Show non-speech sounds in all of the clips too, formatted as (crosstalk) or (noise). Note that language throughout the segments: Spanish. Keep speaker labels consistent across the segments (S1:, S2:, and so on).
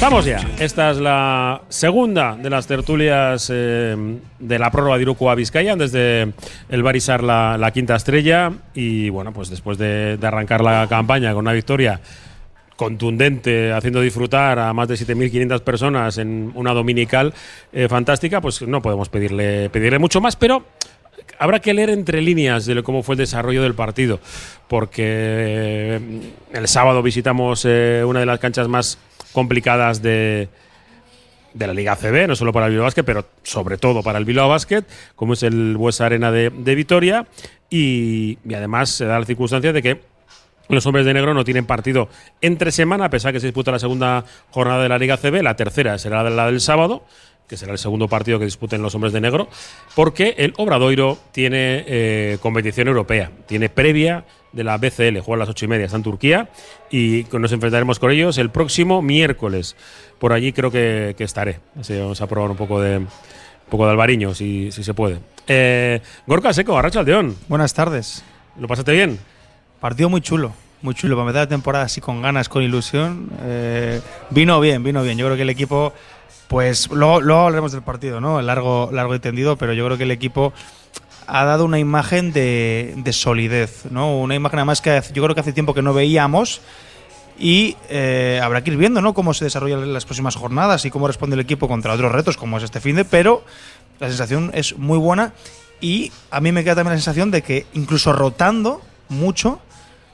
S1: Estamos ya. Esta es la segunda de las tertulias eh, de la prórroga de Iruku a Vizcaya, desde el Barisar la, quinta estrella. Y bueno, pues después de, arrancar la campaña con una victoria contundente, haciendo disfrutar a más de 7.500 personas en una dominical eh, fantástica, pues no podemos pedirle, pedirle mucho más, pero habrá que leer entre líneas de cómo fue el desarrollo del partido, porque eh, el sábado visitamos una de las canchas más complicadas de, de la Liga CB, no solo para el Bilbao Basket, pero sobre todo para el Bilbao Basket, como es el Buesa Arena de, de Vitoria, y, además se da la circunstancia de que los hombres de negro no tienen partido entre semana, a pesar que se disputa la segunda jornada de la Liga CB, la tercera será la del sábado, que será el segundo partido que disputen los hombres de negro, porque el Obradoiro tiene eh, competición europea, tiene previa de la BCL, juega a las ocho y media, está en Turquía, y nos enfrentaremos con ellos el próximo miércoles. Por allí creo que, que estaré. Así vamos a probar un poco de, un poco de albariño, si, si se puede. Eh, Gorka Seco, Arracha Aldeón,
S2: Buenas tardes.
S1: ¿lo pasaste bien?
S2: Partido muy chulo, muy chulo. Para empezar la temporada así con ganas, con ilusión. eh, vino bien, vino bien. Yo creo que el equipo, pues luego, luego hablaremos del partido, ¿no? Largo, largo y tendido, pero yo creo que el equipo ha dado una imagen de, de solidez, ¿no? Una imagen además que yo creo que hace tiempo que no veíamos. Y eh, habrá que ir viendo ¿no? cómo se desarrollan las próximas jornadas y cómo responde el equipo contra otros retos, como es este fin de, pero la sensación es muy buena. Y a mí me queda también la sensación de que incluso rotando mucho,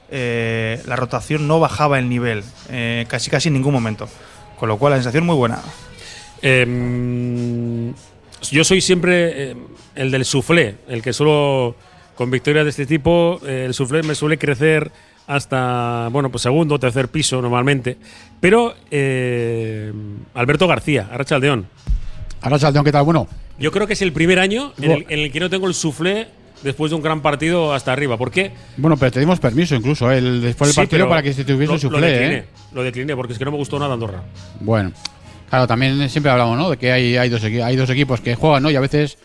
S2: eh, la rotación no bajaba el nivel, eh, casi casi en ningún momento. Con lo cual la sensación muy buena.
S1: Yo soy siempre eh, el del soufflé, el que solo con victorias de este tipo, eh, el soufflé me suele crecer hasta, bueno, pues segundo o tercer piso normalmente. Pero eh, Alberto García, Arrachaldeón,
S3: Ahora Chaldeón, ¿qué tal? Bueno,
S1: yo creo que es el primer año en el, en el que no tengo el soufflé después de un gran partido hasta arriba. ¿Por qué?
S3: bueno, pero te dimos permiso incluso ¿eh? el, después del
S1: Sí,
S3: partido para que se tuviese
S1: lo, lo decliné,
S3: ¿eh?
S1: lo decliné porque es que no me gustó nada Andorra.
S3: Bueno, claro, también siempre hablamos, ¿no? De que hay, hay, dos, hay dos equipos que juegan, ¿no? Y a veces,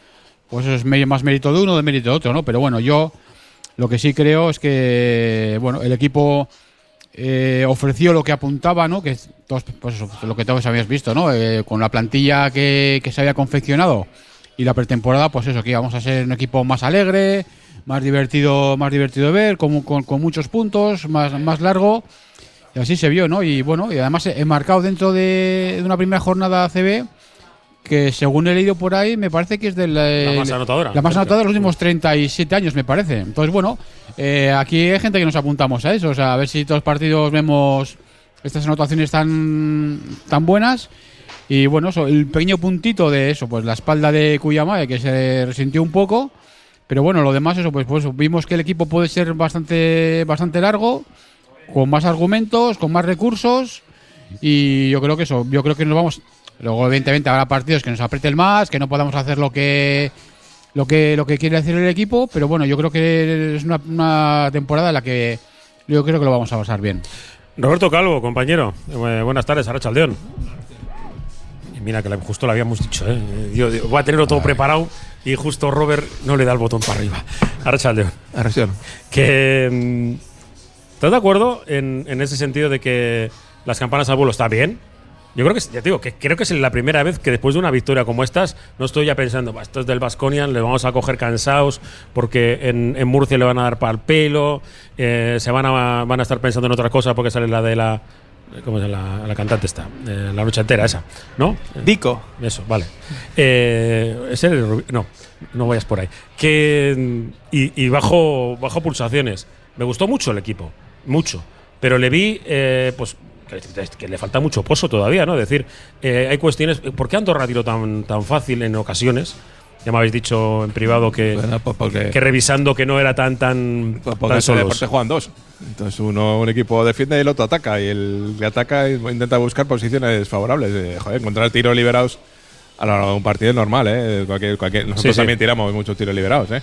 S3: pues es me- más mérito de uno, de mérito de otro, ¿no? Pero bueno, yo lo que sí creo es que, bueno, el equipo eh, ofreció lo que apuntaba, ¿no? Que es todos, pues eso, lo que todos habías visto, ¿no? Eh, con la plantilla que, que se había confeccionado y la pretemporada, pues eso, que íbamos a ser un equipo más alegre, más divertido, más divertido de ver, con, con, con muchos puntos, más, más largo. Y así se vio, ¿no? Y bueno, y además he marcado dentro de, de una primera jornada CB que según he leído por ahí, me parece que es de la,
S1: La más anotadora.
S3: La más anotadora de los últimos 37 años, me parece. Entonces, bueno, eh, aquí hay gente que nos apuntamos a eso. O sea, a ver si todos los partidos vemos estas anotaciones tan, tan buenas. Y bueno, eso, el pequeño puntito de eso, pues la espalda de Cuyamae, que se resintió un poco. Pero bueno, lo demás, eso, pues, pues vimos que el equipo puede ser bastante, bastante largo, con más argumentos, con más recursos. Y yo creo que eso, yo creo que nos vamos. Luego, evidentemente, habrá partidos que nos aprieten más, que no podamos hacer lo que lo que lo que quiere hacer el equipo, pero bueno, yo creo que es una, una temporada en la que yo creo que lo vamos a pasar bien.
S1: Roberto Calvo, compañero. Eh, buenas tardes, Arrachaldeón. Y mira que la- justo lo habíamos dicho, ¿eh? Yo voy a tenerlo todo preparado y justo Robert no le da el botón para arriba. Arrachaldeón.
S4: Arresión.
S1: Que. ¿Estás de acuerdo en, en ese sentido de que las campanas al vuelo está bien? Yo creo que, es- ya te digo, que creo que es la primera vez que después de una victoria como estas, no estoy ya pensando, "Bah, esto es del Basconian, le vamos a coger cansados porque en, en Murcia le van a dar para el pelo, eh, se van a, van a estar pensando en otra cosa porque sale la de la. ¿Cómo es la, la cantante esta? Eh, la noche entera, esa, ¿no?
S2: Dico.
S1: Eso, vale. Eh, el no, no vayas por ahí. Que, y, y bajo, bajo pulsaciones. Me gustó mucho el equipo, mucho. Pero le vi, eh, pues, que, le falta mucho pozo todavía, ¿no? Es decir, eh, hay cuestiones. ¿Por qué Andorra tiró tan, tan fácil en ocasiones? Ya me habéis dicho en privado que,
S4: Bueno, pues porque,
S1: que revisando que no era tan, tan,
S4: pues
S1: tan
S4: porque
S1: solos.
S4: deporte juegan dos. Entonces uno, un equipo defiende y el otro ataca. Y el que ataca intenta buscar posiciones favorables. Eh, joder, encontrar tiros liberados a lo largo de un partido es normal, ¿eh? Cualquier, cualquier, nosotros
S1: Sí, sí.
S4: también tiramos muchos tiros liberados, ¿eh?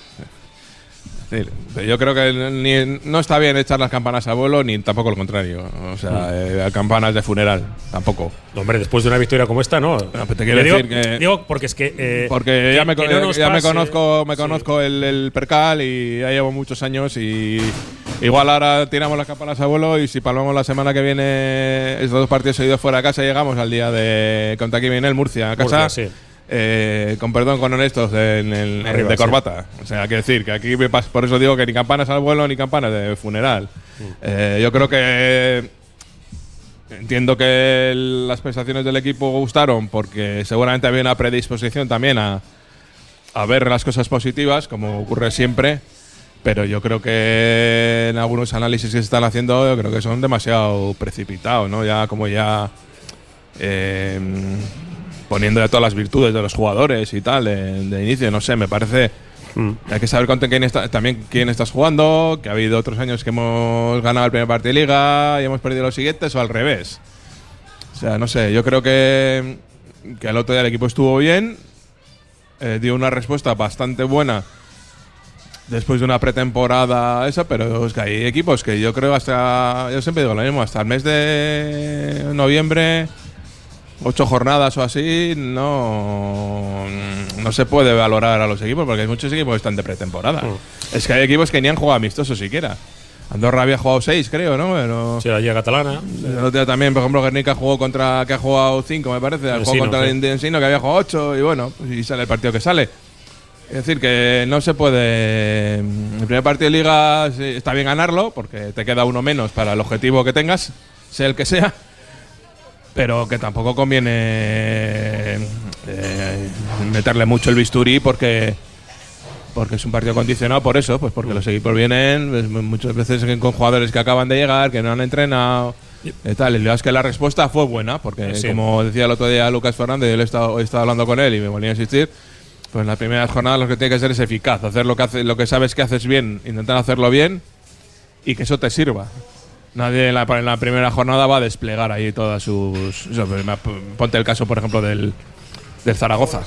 S4: Yo creo que ni, no está bien echar las campanas a vuelo, ni tampoco lo contrario. O sea, eh, campanas de funeral, tampoco.
S1: No, Hombre, después de una victoria como esta, no.
S4: te quiero
S1: digo,
S4: decir que-
S1: digo porque es que. eh,
S4: Porque
S1: que-
S4: ya me,
S1: que no
S4: ya me conozco, me
S1: Sí.
S4: conozco el, el percal y ya llevo muchos años y Igual ahora tiramos las campanas a vuelo y si palmamos la semana que viene estos dos partidos seguidos fuera de casa, llegamos al día de contra aquí viene el Murcia a casa.
S1: Murcia, sí.
S4: Eh, con perdón, con honestos en el,
S1: Arriba,
S4: de
S1: sí.
S4: corbata. O sea, quiero decir que aquí me por eso digo que ni campanas al vuelo ni campanas de funeral.
S1: Mm.
S4: Eh, yo creo que entiendo que el- las prestaciones del equipo gustaron porque seguramente había una predisposición también a, a ver las cosas positivas, como ocurre siempre. Pero yo creo que en algunos análisis que se están haciendo, yo creo que son demasiado precipitados, ¿no? Ya como ya eh, poniendo ya todas las virtudes de los jugadores y tal de, de inicio, no sé, me parece
S1: Mm.
S4: hay que saber contra quién está, también quién estás jugando, que ha habido otros años que hemos ganado el primer partido de liga y hemos perdido los siguientes o al revés. O sea, no sé, yo creo que, que el otro día el equipo estuvo bien, eh, dio una respuesta bastante buena después de una pretemporada esa, pero es que hay equipos que yo creo hasta, yo siempre digo lo mismo, hasta el mes de noviembre, ocho jornadas o así, no, no se puede valorar a los equipos porque hay muchos equipos que están de pretemporada. Es que hay equipos que ni han jugado amistoso siquiera. Andorra había jugado seis, creo, ¿no? Pero
S1: Sí, la Liga Catalana.
S4: el otro día también, por ejemplo, Guernica jugó contra, que ha jugado cinco, me parece, ha jugado contra
S1: sí.
S4: el Ensino, que había jugado ocho, y bueno, y sale el partido que sale. Es decir, que no se puede. El primer partido de liga está bien ganarlo, porque te queda uno menos para el objetivo que tengas, sea el que sea. Pero que tampoco conviene eh, meterle mucho el bisturí porque porque es un partido condicionado por eso, pues porque los equipos vienen pues, muchas veces con jugadores que acaban de llegar, que no han entrenado. Y tal, y es que la respuesta fue buena, porque
S1: Sí.
S4: como decía el otro día Lucas Fernández, yo le he estado, he estado hablando con él y me volvía a insistir, pues en las primeras jornadas lo que tiene que ser es eficaz, hacer lo que, hace, lo que sabes que haces bien, intentar hacerlo bien y que eso te sirva. Nadie en la, en la primera jornada va a desplegar ahí todas sus... eso, pues, ponte el caso, por ejemplo, del, del Zaragoza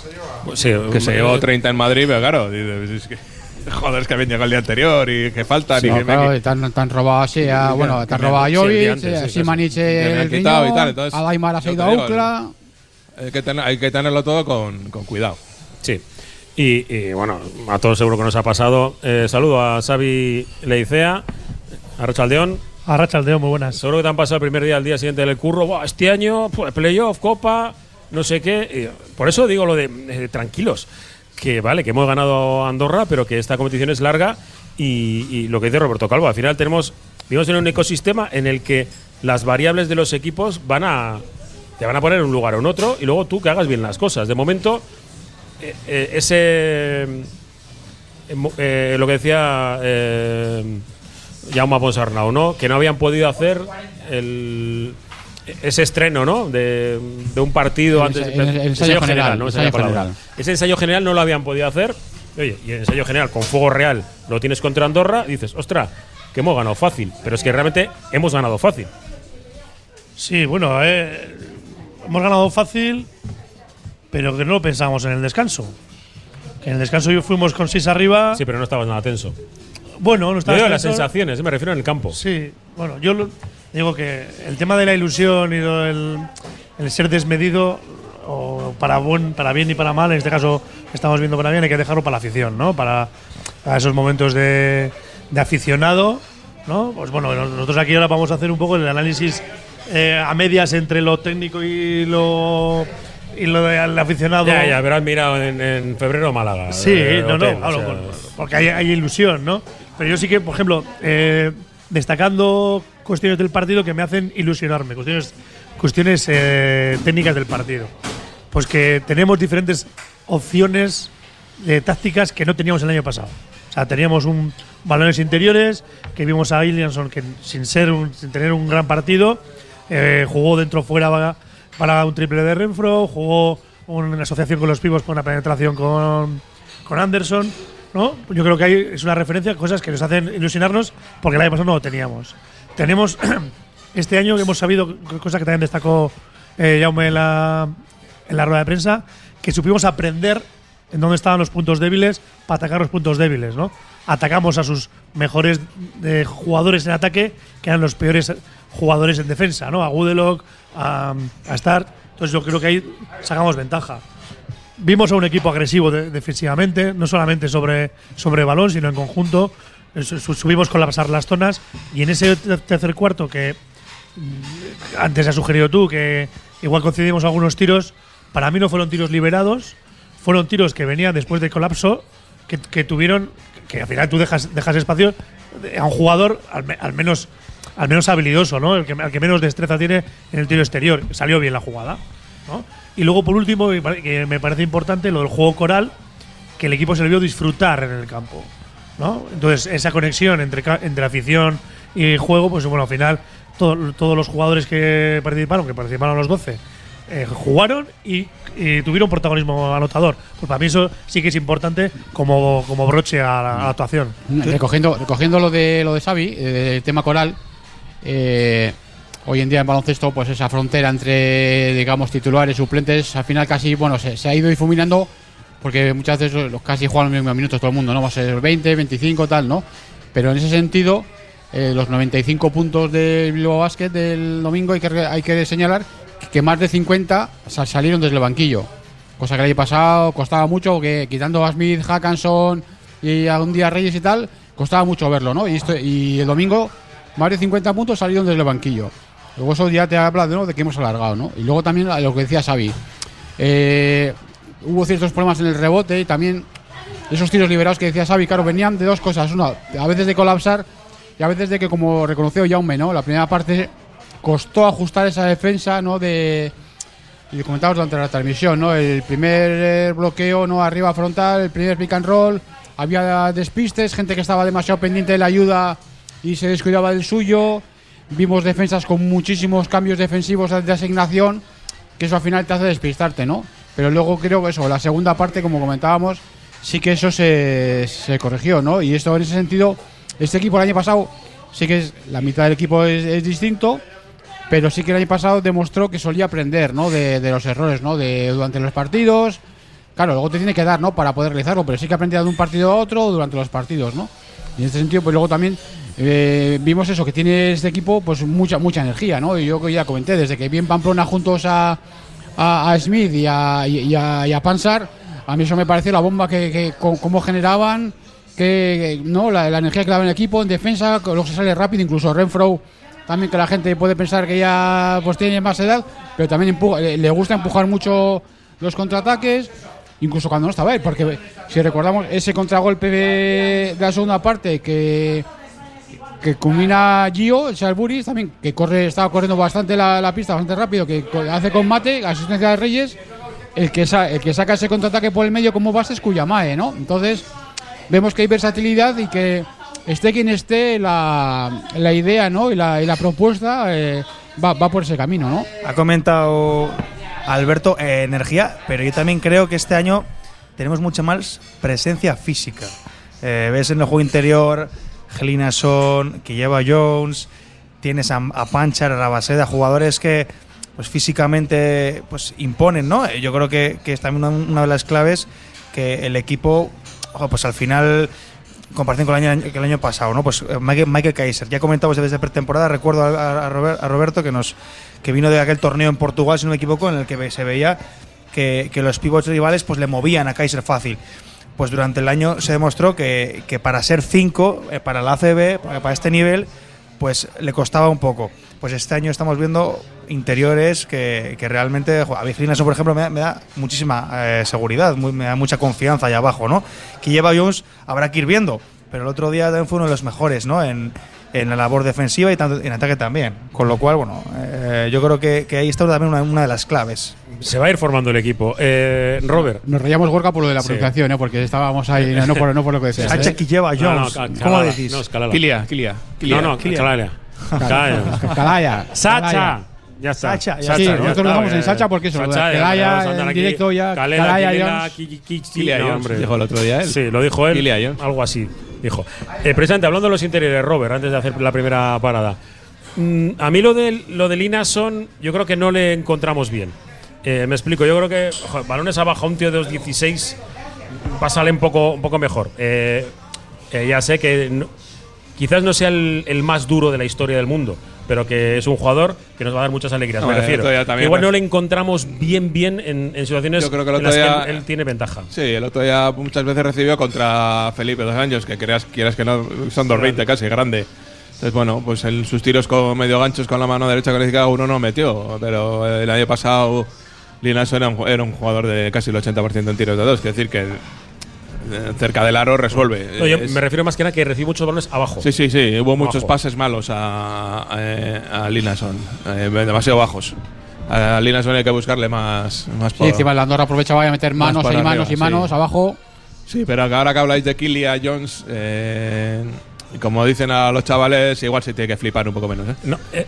S1: Pues sí,
S4: que se
S1: eh,
S4: llevó 30 en Madrid, pero claro, dices, es que, (laughs) joder, es que habían llegado el día anterior y que faltan.
S1: Sí,
S4: y
S3: claro,
S4: me-
S3: y te han, te han robado así, a- bueno, te han robado a Jovic,
S1: sí,
S3: a
S1: casi.
S3: Simanic el
S4: quitado y
S3: riñón,
S4: tal, entonces,
S3: a Daimar ha ido a Ucla.
S4: hay, que tener- hay que tenerlo todo con, con cuidado.
S1: Sí. Y, y, bueno, a todos seguro que nos ha pasado. Eh, saludo a Xavi Leicea, a Rochaldeón.
S5: A Rachaldeo, muy buenas.
S1: Seguro que te han pasado el primer día al día siguiente del curro. Buah, este año, pues, playoff, copa, no sé qué. Por eso digo lo de eh, tranquilos. Que vale, que hemos ganado Andorra, pero que esta competición es larga. Y, lo que dice Roberto Calvo, al final tenemos, vivimos en un ecosistema en el que las variables de los equipos van a. te van a poner en un lugar o en otro. Y luego tú que hagas bien las cosas. De momento, eh, eh, ese. lo que decía. Jaume Ponsarnau, ¿no? Que no habían podido hacer el, ese estreno, ¿no? De, de un partido
S3: El
S1: antes.
S3: el ensayo general,
S1: no me
S3: ensayo general.
S1: Ese ensayo general no lo habían podido hacer. Oye, y el ensayo general con fuego real lo tienes contra Andorra y dices, ostra, que hemos ganado fácil. Pero es que realmente hemos ganado fácil.
S5: Sí, bueno, eh, hemos ganado fácil, pero que no lo pensábamos en el descanso. Que en el descanso yo fuimos con 6 arriba.
S1: Sí, pero no estabas nada tenso.
S5: Bueno, no
S1: Yo
S5: estaba
S1: digo las sensaciones, me refiero en el campo.
S5: Sí, bueno, yo lo- digo que el tema de la ilusión y del- el ser desmedido, o para, buen, para bien y para mal, en este caso estamos viendo para bien, hay que dejarlo para la afición, ¿no? Para, para esos momentos de, de aficionado, ¿no? Pues bueno, nosotros aquí ahora vamos a hacer un poco el análisis eh, a medias entre lo técnico y lo, y lo del aficionado.
S1: Ya, ya, pero has mirado en, en febrero Málaga.
S5: Sí,
S1: eh,
S5: no,
S1: hotel,
S5: no,
S1: o sea,
S5: por- porque hay, hay ilusión, ¿no? Pero yo sí que, por ejemplo, eh, destacando cuestiones del partido que me hacen ilusionarme, cuestiones, cuestiones eh, técnicas del partido. Pues que tenemos diferentes opciones de tácticas que no teníamos el año pasado. O sea, teníamos un balones interiores, que vimos a Williamson que sin ser un- sin tener un gran partido, eh, jugó dentro fuera para, para un triple de Renfro, jugó una asociación con los pibos con una penetración con, con Anderson, ¿no? Yo creo que ahí es una referencia, cosas que nos hacen ilusionarnos porque el año pasado no lo teníamos. Tenemos (clears throat) este año que hemos sabido, cosa que también destacó eh, Jaume en la, en la rueda de prensa, que supimos aprender en dónde estaban los puntos débiles para atacar los puntos débiles, ¿no? Atacamos a sus mejores eh, jugadores en ataque, que eran los peores jugadores en defensa, ¿no? A Gudelock, a, a Star. Entonces yo creo que ahí sacamos ventaja. Vimos a un equipo agresivo de- defensivamente, no solamente sobre, sobre balón, sino en conjunto. su- su- subimos con pasar las zonas y en ese ter- tercer cuarto que mm, antes has sugerido tú que igual concedimos algunos tiros, para mí no fueron tiros liberados, fueron tiros que venían después del colapso, que, que tuvieron, que al final tú dejas, dejas espacio a un jugador al, me- al menos al menos habilidoso, ¿no? El que, al que menos destreza tiene en el tiro exterior. Salió bien la jugada, ¿no? Y luego, por último, que me parece importante, lo del juego coral, que el equipo se le vio disfrutar en el campo. ¿no? Entonces, esa conexión entre, entre afición y juego, pues bueno, al final todo- todos los jugadores que participaron, que participaron los 12, eh, jugaron y, y tuvieron protagonismo anotador. Pues para mí eso sí que es importante como, como broche a la, a la actuación.
S3: Recogiendo, recogiendo lo de lo de Xavi, eh, el tema coral, eh, hoy en día en baloncesto, pues esa frontera entre, digamos, titulares, suplentes, al final casi, bueno, se, ha ido difuminando porque muchas veces los casi juegan los mismos minutos todo el mundo, ¿no? Va a ser 20, 25, tal, ¿no? Pero en ese sentido, eh, los 95 puntos del Bilbao Basket del domingo hay que, hay que señalar que más de 50 sa- salieron desde el banquillo. Cosa que el año pasado costaba mucho, que quitando a Smith, Hackanson y a un día Reyes y tal, costaba mucho verlo, ¿no? Y el domingo, más de 50 puntos salieron desde el banquillo. Luego eso ya te habla de, ¿no? de que hemos alargado, ¿no? Y luego también lo que decía Xavi. Eh, hubo ciertos problemas en el rebote y también esos tiros liberados que decía Xavi, claro, venían de dos cosas. Una, a veces de colapsar y a veces de que, como reconoció Jaume, ¿no? La primera parte costó ajustar esa defensa, ¿no? De, y comentábamos durante la transmisión, ¿no? El primer eh, bloqueo, ¿no? Arriba frontal, el primer pick and roll, había despistes, gente que estaba demasiado pendiente de la ayuda y se descuidaba del suyo. Vimos defensas con muchísimos cambios defensivos de asignación, que eso al final te hace despistarte, ¿no? Pero luego creo que eso, la segunda parte, como comentábamos, sí que eso se, se corrigió, ¿no? Y esto en ese sentido, este equipo el año pasado, sí que es, la mitad del equipo es, es distinto, pero sí que el año pasado demostró que solía aprender, ¿no? De, de los errores, ¿no? De, durante los partidos. Claro, luego te tiene que dar, ¿no? Para poder realizarlo, pero sí que aprendía de un partido a otro durante los partidos, ¿no? Y en este sentido, pues luego también eh, vimos eso, que tiene este equipo, pues mucha, mucha energía, ¿no? Y yo que ya comenté, desde que vi en Pamplona juntos a, a, Smith y a, y, a, a Pansar, a mí eso me pareció la bomba que, que cómo generaban, que, que, no la, energía que daba el equipo en defensa, que luego se sale rápido, incluso Renfro también que la gente puede pensar que ya pues tiene más edad, pero también empuja, le, gusta empujar mucho los contraataques, incluso cuando no estaba él, porque si recordamos ese contragolpe de la segunda parte que que culmina Gio, el Salburis, también, que corre, estaba corriendo bastante la, la pista, bastante rápido, que hace con mate, asistencia de Reyes, el que, sa- el que saca ese contraataque por el medio como base es Cuyamae, ¿no? Entonces, vemos que hay versatilidad y que esté quien esté, la, la idea, ¿no? Y la, y la propuesta eh, va, va por ese camino, ¿no?
S2: Ha comentado Alberto eh, energía, pero yo también creo que este año tenemos mucha más presencia física. Eh, ves en el juego interior Gelina Son, que lleva Jones, tienes a, a Panchar, a Rabaseda, jugadores que pues físicamente pues imponen, ¿no? Eh, Yo creo que, que es también una, de las claves que el equipo, pues al final comparación con el año, pasado, ¿no? Pues eh, Michael, Kaiser, ya comentamos desde pretemporada, recuerdo a, a a Roberto que nos que vino de aquel torneo en Portugal, si no me equivoco, en el que se veía que, que los pivots rivales pues le movían a Kaiser fácil. Pues durante el año se demostró que, que para ser 5, para la ACB, para, este nivel, pues le costaba un poco. Pues este año estamos viendo interiores que, que realmente, a mí Gilinason, por ejemplo, me da, me da muchísima eh, seguridad, muy- me da mucha confianza allá abajo, ¿no? Que lleva Jones habrá que ir viendo, pero el otro día también fue uno de los mejores, ¿no? En, en la labor defensiva y tanto en ataque también. Con lo cual, bueno, eh, yo creo que, que ahí está también una, una de las claves.
S1: Se va a ir formando el equipo. Eh, Robert.
S3: Nos reíamos Gorka por lo de la
S1: Sí.
S3: pronunciación, ¿eh? Porque estábamos ahí, no, no por, no por lo que decías.
S2: Sacha
S3: ¿eh?
S2: que lleva
S1: No, no,
S2: Jones.
S1: Ca-
S2: ¿Cómo decís?
S1: No, Calala.
S4: Kilia, Kilia.
S1: No, no,
S2: Kilia.
S1: Calala.
S3: Calaya.
S1: Sacha.
S3: Calaya.
S1: Ya está.
S2: Sacha, ya
S3: Sí,
S2: está,
S3: nosotros lo damos
S1: ya,
S3: en. Sacha porque eso, Calaya, en directo ya, Calaya,
S1: Kilela,
S3: Jones.
S1: Ki- Ki- Ki-
S4: Kilia Jones, dijo el otro día él.
S1: Sí, lo dijo él.
S4: Kilia Jones.
S1: Algo así, dijo. Eh, precisamente, hablando de los interiores, Robert, antes de hacer la primera parada. Mm, a mí lo de, lo de Lina son, yo creo que no le encontramos bien. Eh, me explico, yo creo que balones abajo a un tío de 2.16 pásale un poco, un poco mejor. Eh, eh, ya sé que quizás no sea el más duro de la historia del mundo, pero que es un jugador que nos va a dar muchas alegrías.
S4: No,
S1: me refiero. Igual no le encontramos bien, bien en, en situaciones
S4: Yo creo que
S1: en las
S4: día-
S1: que él, él tiene ventaja.
S4: Sí, el otro día muchas veces recibió contra Felipe dos años, que creas, quieras que no, son 2.20 casi, grande. Entonces, bueno, pues en sus tiros con medio ganchos con la mano derecha calificada uno no metió, pero el año pasado Linaso era un, era un jugador de casi el 80% en tiros de dos, es decir, que cerca del aro resuelve.
S1: No, yo me refiero más que nada que recibe muchos balones abajo.
S4: Sí, sí, sí. Hubo muchos
S1: Abajo.
S4: pases malos a, a, a Linason, eh, demasiado bajos. A Linason hay que buscarle más, más
S3: Sí, encima el Andorra aprovechaba a meter manos y manos
S4: arriba,
S3: y manos
S4: sí.
S3: abajo.
S4: Sí, pero ahora que habláis de Kilia Jones, eh, como dicen a los chavales, igual se tiene que flipar un poco menos. ¿eh?
S1: No, eh,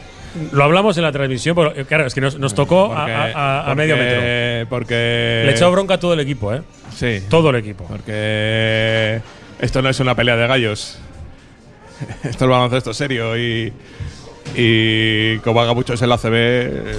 S1: lo hablamos en la transmisión, pero eh, claro, es que nos, nos tocó a-
S4: Porque-
S1: a, a- a
S4: porque-
S1: medio metro.
S4: Porque.
S1: Le echó bronca a todo el equipo, ¿eh?
S4: Sí.
S1: Todo el equipo.
S4: Porque esto no es una pelea de gallos. (laughs) esto es baloncesto serio y. Y como haga muchos en la CB, eh,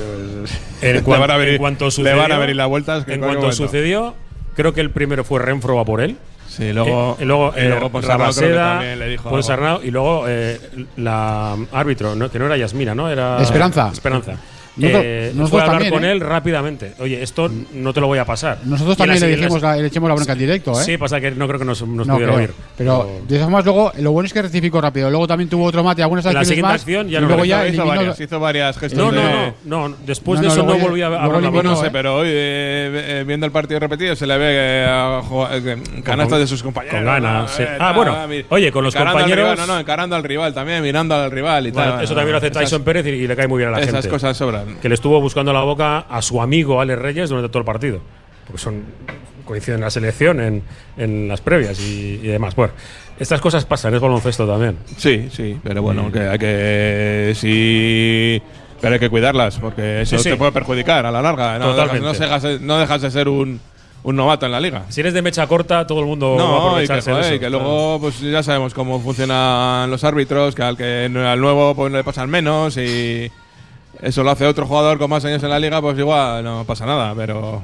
S1: En (laughs)
S4: le,
S1: cuan-
S4: van a venir,
S1: en cuanto
S4: le van a venir las vueltas. que
S1: En cuanto
S4: momento.
S1: sucedió, creo que el primero fue Renfro a por él.
S4: Sí, luego.
S1: Eh, y luego, eh,
S4: luego
S1: Rabaseda,
S4: también le dijo.
S1: Ponsarnau, y luego eh, la árbitro, ¿no? que no era Yasmina, ¿no? Era
S3: Esperanza.
S1: Esperanza.
S3: Nosotros-
S1: Eh,
S3: nosotros
S1: hablar
S3: también,
S1: con
S3: ¿eh?
S1: él rápidamente. Oye, esto no te lo voy a pasar.
S3: Nosotros también le, dijimos la- le echemos la bronca en directo, ¿eh?
S1: Sí, pasa que no creo que nos, nos
S3: No
S1: pudiera oír.
S3: Pero de todas formas, luego, lo bueno es que rectificó rápido. Luego también tuvo otro mate, algunas
S1: En la siguiente
S3: más.
S1: acción ya
S3: y
S1: no
S3: luego
S1: lo
S3: ya
S4: hizo, varias, hizo varias gestos.
S1: no, no, no, no. Después
S3: No,
S1: de eso no volví a hablar.
S4: Bueno, no sé, pero hoy, eh, eh, viendo el partido repetido, se le ve eh, canastas de sus compañeros.
S1: con ganas, sí. Ah, bueno, oye, con los compañeros-
S4: no, no, encarando al rival también, mirando al rival y tal.
S1: eso también lo hace
S4: Esas-
S1: Tyson Pérez y, le cae muy bien a la
S4: Esas
S1: gente.
S4: cosas sobran.
S1: Que le estuvo buscando la boca a su amigo Alex Reyes durante todo el partido. Porque son coinciden en la selección, en, en las previas y, y demás. Bueno, estas cosas pasan, es baloncesto también.
S4: Sí, sí, pero bueno, que hay que. Sí. Pero hay que cuidarlas, porque eso
S1: Sí, sí.
S4: te puede perjudicar a la larga. No, dejas,
S1: Totalmente.
S4: no dejas- no dejas de ser un, un novato en la liga.
S1: Si eres de mecha corta, todo el mundo va a
S4: No, y que, joder,
S1: eso.
S4: y que luego pues ya sabemos cómo funcionan los árbitros, que al que al nuevo pues le pasan menos y eso lo hace otro jugador con más años en la liga, pues igual no pasa nada, pero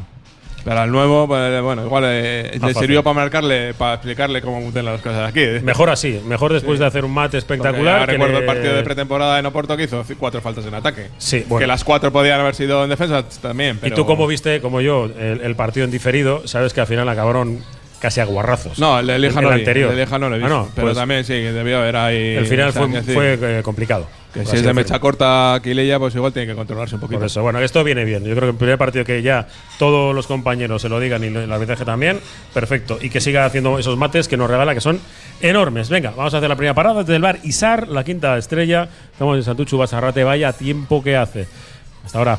S4: pero al nuevo pues bueno, igual eh, le sirvió para marcarle, para explicarle cómo funcionan las cosas aquí. ¿eh?
S1: Mejor así, mejor después de hacer un mate espectacular. que
S4: recuerdo
S1: le-
S4: el partido de pretemporada en Oporto que hizo cuatro faltas en ataque.
S1: Sí, bueno.
S4: Que las cuatro podían haber sido en defensa también.
S1: Y tú, como viste, como yo, el, el partido en diferido, sabes que al final acabaron casi a guarrazos.
S4: No, el de Lieja
S1: El-
S4: no,
S1: el
S4: vi,
S1: anterior.
S4: el de Lieja no lo he
S1: Ah, no,
S4: pero
S1: pues
S4: también sí, debió haber ahí.
S1: el final fue eh, complicado.
S4: Que si es de mecha corta Quileya, pues igual tiene que controlarse un poquito.
S1: Por eso, bueno, esto viene bien. Yo creo que el primer partido que ya todos los compañeros se lo digan y el arbitraje también, perfecto. Y que siga haciendo esos mates que nos regala, que son enormes. Venga, vamos a hacer la primera parada desde el bar Isar, la quinta estrella. Estamos en Santuchu Basarrate, vaya tiempo que hace. Hasta ahora.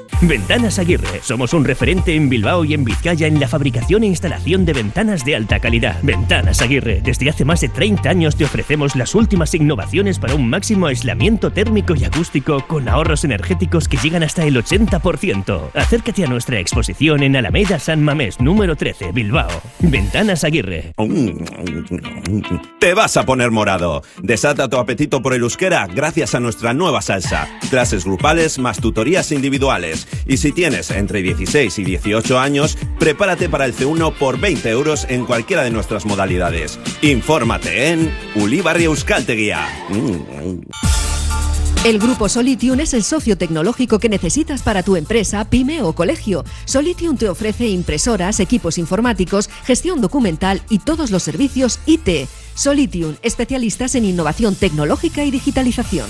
S6: Ventanas Aguirre. Somos un referente en Bilbao y en Vizcaya en la fabricación e instalación de ventanas de alta calidad. Ventanas Aguirre. Desde hace más de 30 años te ofrecemos las últimas innovaciones para un máximo aislamiento térmico y acústico con ahorros energéticos que llegan hasta el 80%. Acércate a nuestra exposición en Alameda San Mamés, número 13, Bilbao. Ventanas Aguirre.
S7: Te vas a poner morado. Desata tu apetito por el euskera gracias a nuestra nueva salsa. Clases grupales más tutorías individuales. Y si tienes entre 16 y 18 años, prepárate para el C1 por 20 euros en cualquiera de nuestras modalidades. Infórmate en Ulibarri Euskalteguía. Mm.
S8: El grupo Solitium es el socio tecnológico que necesitas para tu empresa, pyme o colegio. Solitium te ofrece impresoras, equipos informáticos, gestión documental y todos los servicios IT. Solitium, especialistas en innovación tecnológica y digitalización.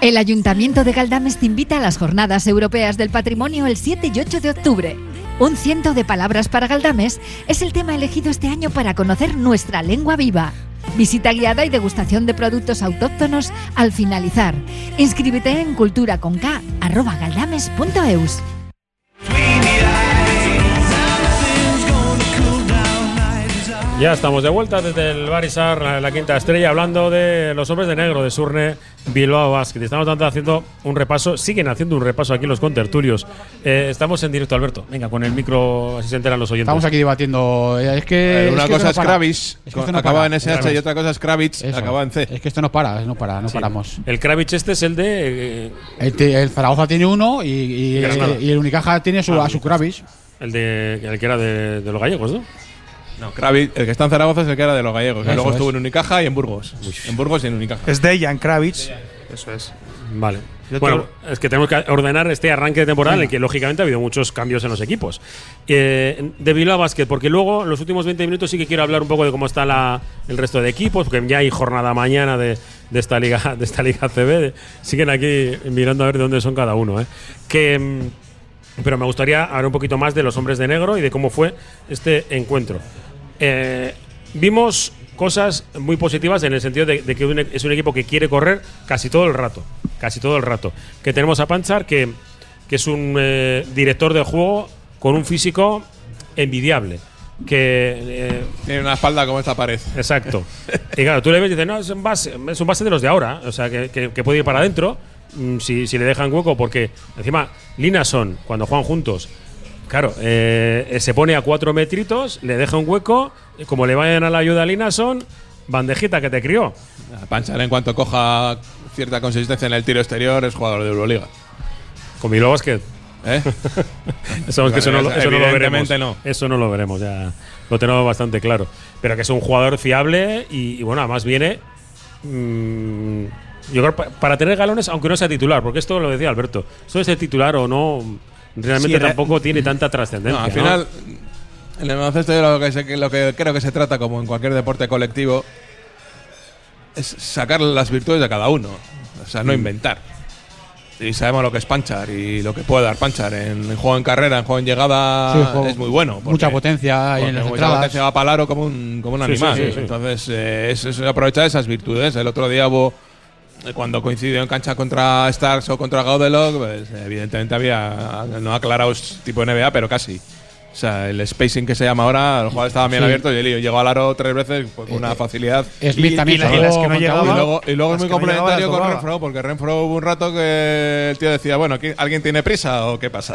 S9: El Ayuntamiento de Galdames te invita a las Jornadas Europeas del Patrimonio el 7 y 8 de octubre. Un ciento de palabras para Galdames es el tema elegido este año para conocer nuestra lengua viva. Visita guiada y degustación de productos autóctonos al finalizar. Inscríbete en culturaconk@galdames.eus.
S1: Ya estamos de vuelta desde el Barisar, la, la quinta estrella, hablando de los hombres de negro de Surne Bilbao Basket. Estamos tanto haciendo un repaso, siguen haciendo un repaso aquí los contertulios. Eh, estamos en directo, Alberto. Venga, con el micro, así se enteran los oyentes.
S3: Estamos aquí debatiendo. eh, Es que.
S4: Eh, una
S3: es que
S4: cosa es. Kravitz,
S3: Es que no
S4: acaba
S3: para.
S4: en SH y otra cosa es Kravitz,
S3: Eso.
S4: acaba en C.
S3: Es que esto no para, no para, no
S1: Sí.
S3: paramos.
S1: El Kravitz este es el de. eh,
S3: El, te- el Zaragoza tiene uno y, y-
S1: Granada.
S3: y el Unicaja tiene su,
S1: Ah,
S3: a su Kravitz.
S1: el de. El que era de, de los gallegos, ¿no?
S4: No, Kravitz, el que está en Zaragoza es el que era de los gallegos, que
S3: Eso
S4: luego
S3: es.
S4: estuvo en Unicaja y en Burgos. En Burgos y en Unicaja.
S2: Es Dejan Kravitz. Eso es.
S1: Vale. Bueno, es que tenemos que ordenar este arranque de temporada en el que lógicamente ha habido muchos cambios en los equipos. Eh, de Bilbao Basket, porque luego en los últimos 20 minutos sí que quiero hablar un poco de cómo está la- el resto de equipos, porque ya hay jornada mañana de, de esta liga (laughs) de esta liga CB. de- siguen aquí mirando a ver de dónde son cada uno. ¿eh? Que, mm, pero me gustaría hablar un poquito más de los hombres de negro y de cómo fue este encuentro. Eh, vimos cosas muy positivas en el sentido de, de que un e- es un equipo que quiere correr casi todo el rato. Casi todo el rato. Que tenemos a Panchar, que, que es un eh, director de juego con un físico envidiable. Que. eh,
S4: Tiene una espalda como esta pared.
S1: Exacto. (laughs) y claro, tú le ves y dices, no, es un base, es un base de los de ahora. O sea, que, que- que puede ir para adentro mm, si, si le dejan hueco, porque encima, Linason, cuando juegan juntos, claro, eh, se pone a cuatro metritos, le deja un hueco, y como le vayan a la ayuda a Linason, bandejita que te crió.
S4: Panchar, en cuanto coja cierta consistencia en el tiro exterior, es jugador de Euroliga.
S1: Con Bilbao Basket.
S4: ¿Eh? (laughs)
S1: Sabemos que eso no, lo- eso no lo veremos.
S4: No.
S1: Eso no lo veremos, ya lo tenemos bastante claro. Pero que es un jugador fiable y, y bueno, además viene. mm, yo creo pa- para tener galones, aunque no sea titular, porque esto lo decía Alberto. Esto de ser titular o no, realmente
S2: Sí,
S1: tampoco tiene tanta trascendencia.
S4: No, al
S1: ¿no?
S4: final, en el baloncesto yo lo que, lo que creo que se trata, como en cualquier deporte colectivo, es sacar las virtudes de cada uno. O sea,
S1: Mm.
S4: no inventar. Y sabemos lo que es Panchar y lo que puede dar Panchar. En, en juego en carrera, en juego en llegada,
S3: Sí, juego-
S4: es muy bueno. porque-
S3: mucha potencia y en las
S4: mucha
S3: entradas.
S4: potencia va para el aro como un, como un
S1: Sí, sí,
S4: animal.
S1: sí, sí.
S4: Entonces, eh, es, es aprovechar esas virtudes. El otro día hubo. Eh, Cuando coincidió en cancha contra Stars o contra Gaudelog, pues evidentemente había no aclarados tipo NBA, pero casi. O sea, el spacing que se llama ahora, el jugador estaba bien
S3: Sí.
S4: abierto y el llegó al aro tres veces con una facilidad.
S3: Smith
S2: Y-
S3: también
S2: y y las que no
S3: contra
S2: llegaban-
S4: Y luego, y luego es muy
S2: no llegaba,
S4: complementario con. Renfro, porque Renfro hubo un rato que el tío decía, bueno, ¿qui- ¿alguien tiene prisa o qué pasa?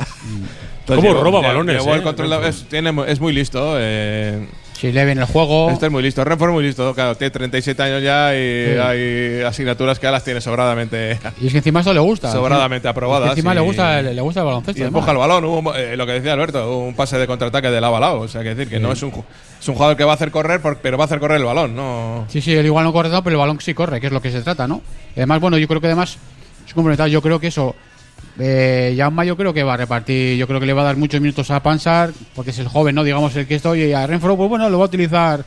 S4: Entonces
S1: ¿Cómo roba balones,
S4: llevó el
S1: eh,
S4: control es, tiene- es muy listo. Eh,
S3: Si le ven el juego.
S4: este es muy listo. Renfro es muy listo. Claro, tiene 37 años ya y
S3: Sí.
S4: hay asignaturas que ahora las tiene sobradamente,
S3: Y es que encima esto le gusta.
S4: sobradamente
S3: Es
S4: aprobadas.
S3: que encima le gusta, el- le gusta el baloncesto.
S4: y empuja el balón. Hubo, eh, lo que decía Alberto, un pase de contraataque de lado a lado. O sea, que decir que no es un, es un jugador que va a hacer correr, por- pero va a hacer correr el balón. No.
S3: Sí, sí, él igual no corre tanto, pero el balón sí corre, que es lo que se trata, ¿no? Además, bueno, yo creo que además es complementar. Yo creo que eso. Eh, yo creo que va a repartir, yo creo que le va a dar muchos minutos a Pansar, porque es el joven, ¿no? Digamos el que estoy, y a Renfro, pues bueno, lo va a utilizar,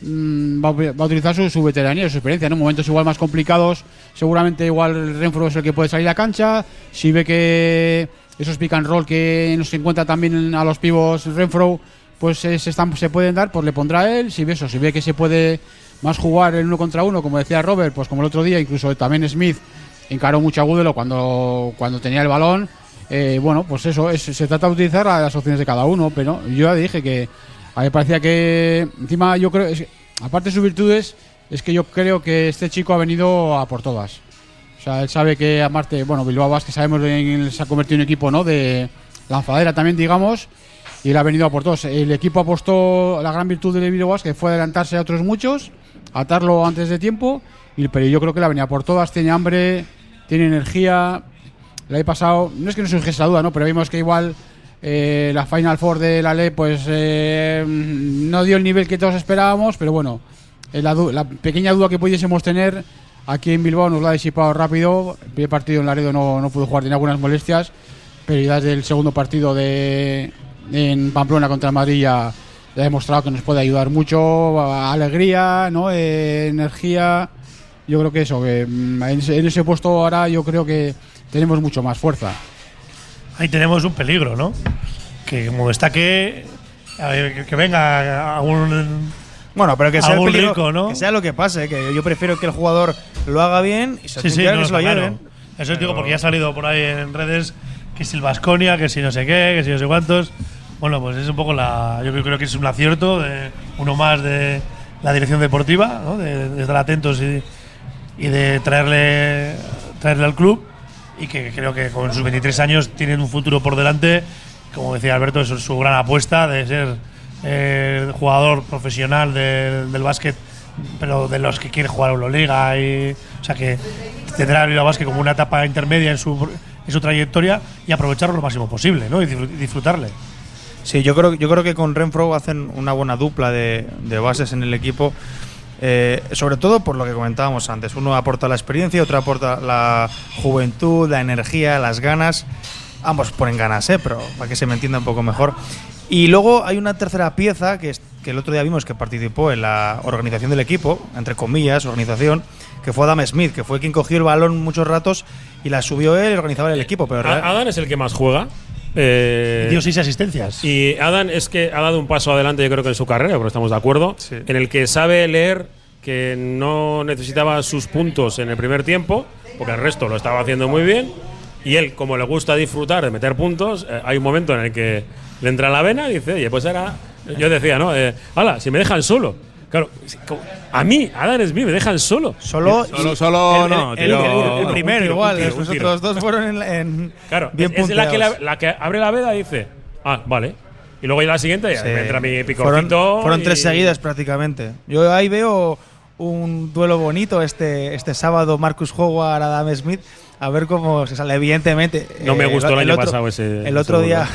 S3: mm, va, a, utilizar su, su veteranía, su experiencia, ¿no? En momentos igual más complicados, seguramente igual Renfro es el que puede salir a cancha, si ve que esos pick and roll que nos encuentra también a los pivos Renfro, pues se, están, pueden dar, pues le pondrá él, si ve eso, si ve que se puede más jugar en uno contra uno, como decía Robert, pues como el otro día, incluso también Smith encaró mucho a Gudelo cuando, cuando tenía el balón. Eh, bueno, pues eso, es- se trata de utilizar las opciones de cada uno, pero yo ya dije que a mí parecía que encima yo creo, es aparte de sus virtudes, es que yo creo que este chico ha venido a por todas. O sea, él sabe que a Marte, bueno, Bilbao Basket sabemos que se ha convertido en un equipo, ¿no? De lanzadera también, digamos, y él ha venido a por todos. El equipo apostó la gran virtud de Bilbao Basket fue adelantarse a otros muchos, atarlo antes de tiempo, y, pero yo creo que la venía por todas, tiene hambre, tiene energía. El año pasado, no es que no surgiese la duda, ¿no? Pero vimos que igual eh, la Final Four de la ley, pues eh, no dio el nivel que todos esperábamos, pero bueno, eh, la, la pequeña duda que pudiésemos tener aquí en Bilbao nos la ha disipado rápido. El primer partido en Laredo no, no pudo jugar, tenía algunas molestias, pero ya desde el segundo partido de en Pamplona contra Madrid ya, ya ha demostrado que nos puede ayudar mucho, alegría, ¿no? Eh, energía. Yo creo que eso, que mm, en ese, en ese puesto ahora yo creo que tenemos mucho más fuerza.
S5: Ahí tenemos un peligro, ¿no? Que como destaque, a ver, que, que venga a un.
S2: Bueno, pero que sea, el
S5: Algún
S2: peligro-
S5: rico, ¿no?
S2: que sea lo que pase, que yo prefiero que el jugador lo haga bien y se
S5: Sí, sí,
S2: que
S5: no,
S2: se lo lleven.
S5: claro. Eso digo porque ya ha salido por ahí en redes que si el Vasconia, que si no sé qué, que si no sé cuántos. Bueno, pues es un poco la. Yo creo que es un acierto, de uno más de la dirección deportiva, ¿no? de, de estar atentos y, y de traerle, traerle al club. Y que creo que con sus 23 años tienen un futuro por delante. Como decía Alberto, es su gran apuesta de ser eh, jugador profesional del- del básquet, pero de los que quiere jugar Euroliga. Y, o sea que tendrá el Basket como una etapa intermedia en su, en su trayectoria y aprovecharlo lo máximo posible ¿no? y disfrutarle.
S2: Sí, yo creo, yo creo que con Renfro hacen una buena dupla de, de bases en el equipo. Eh, sobre todo por lo que comentábamos antes. Uno aporta la experiencia, otro aporta la juventud, la energía, las ganas. Ambos ponen ganas, ¿eh? pero para que se me entienda un poco mejor. Y luego hay una tercera pieza que, es- que el otro día vimos que participó en la organización del equipo, entre comillas, organización, que fue Adam Smith, que fue quien cogió el balón muchos ratos y la subió él y organizaba el equipo. Pero real-
S1: A- Adán es el que más juega. Eh,
S5: Dio seis asistencias.
S1: Y Adán es que ha dado un paso adelante, yo creo que en su carrera, pero estamos de acuerdo,
S2: Sí.
S1: en el que sabe leer que no necesitaba sus puntos en el primer tiempo, porque el resto lo estaba haciendo muy bien. Y él, como le gusta disfrutar de meter puntos, eh, hay un momento en el que le entra la vena y dice, oye, pues ahora. Yo decía, ¿no? Eh, Hala, si me dejan solo. Claro, a mí, Adán Smith, me dejan solo.
S2: Solo,
S4: Solo,
S2: el-
S4: no,
S2: el, el- el primero
S1: tiro,
S2: igual,
S1: tiro,
S2: los otros dos fueron en, en
S1: Claro,
S2: bien
S1: es, es la, que la,
S2: punteados.
S1: la que abre la veda y dice, ah, vale. Y luego ya la siguiente, ya
S2: Sí.
S1: me entra mi picocito.
S2: Fueron, fueron
S1: y-
S2: tres seguidas prácticamente. Yo ahí veo un duelo bonito este, este sábado, Marcus Howard, Adam Smith. A ver cómo se sale. Evidentemente.
S1: No me
S2: eh,
S1: gustó el año
S2: otro-
S1: pasado ese-
S2: El otro
S1: ese
S2: día.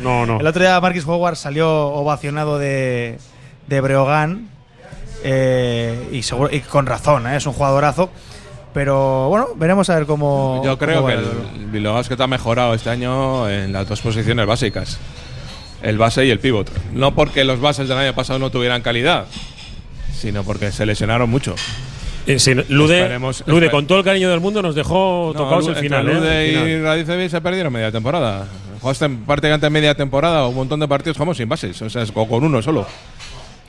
S1: No, no. (laughs)
S2: El otro día Marcus Howard salió ovacionado de, de Breogán. Eh, y, seguro- y con razón, ¿eh? es un jugadorazo. Pero bueno, veremos a ver cómo.
S4: Yo creo
S2: cómo
S4: que el, el Bilbao Basket ha mejorado este año en las dos posiciones básicas. El base y el pivot. No porque los bases del año pasado no tuvieran calidad, sino porque se lesionaron mucho.
S1: Eh, sí, Lude,
S4: Esperemos-
S1: Lude, con todo el cariño del mundo, nos dejó tocados el final. ¿eh?
S4: Lude
S1: El final.
S4: y Radicevic se perdieron media temporada. Jugaste prácticamente media temporada, un montón de partidos jugamos sin bases, o sea, con uno solo.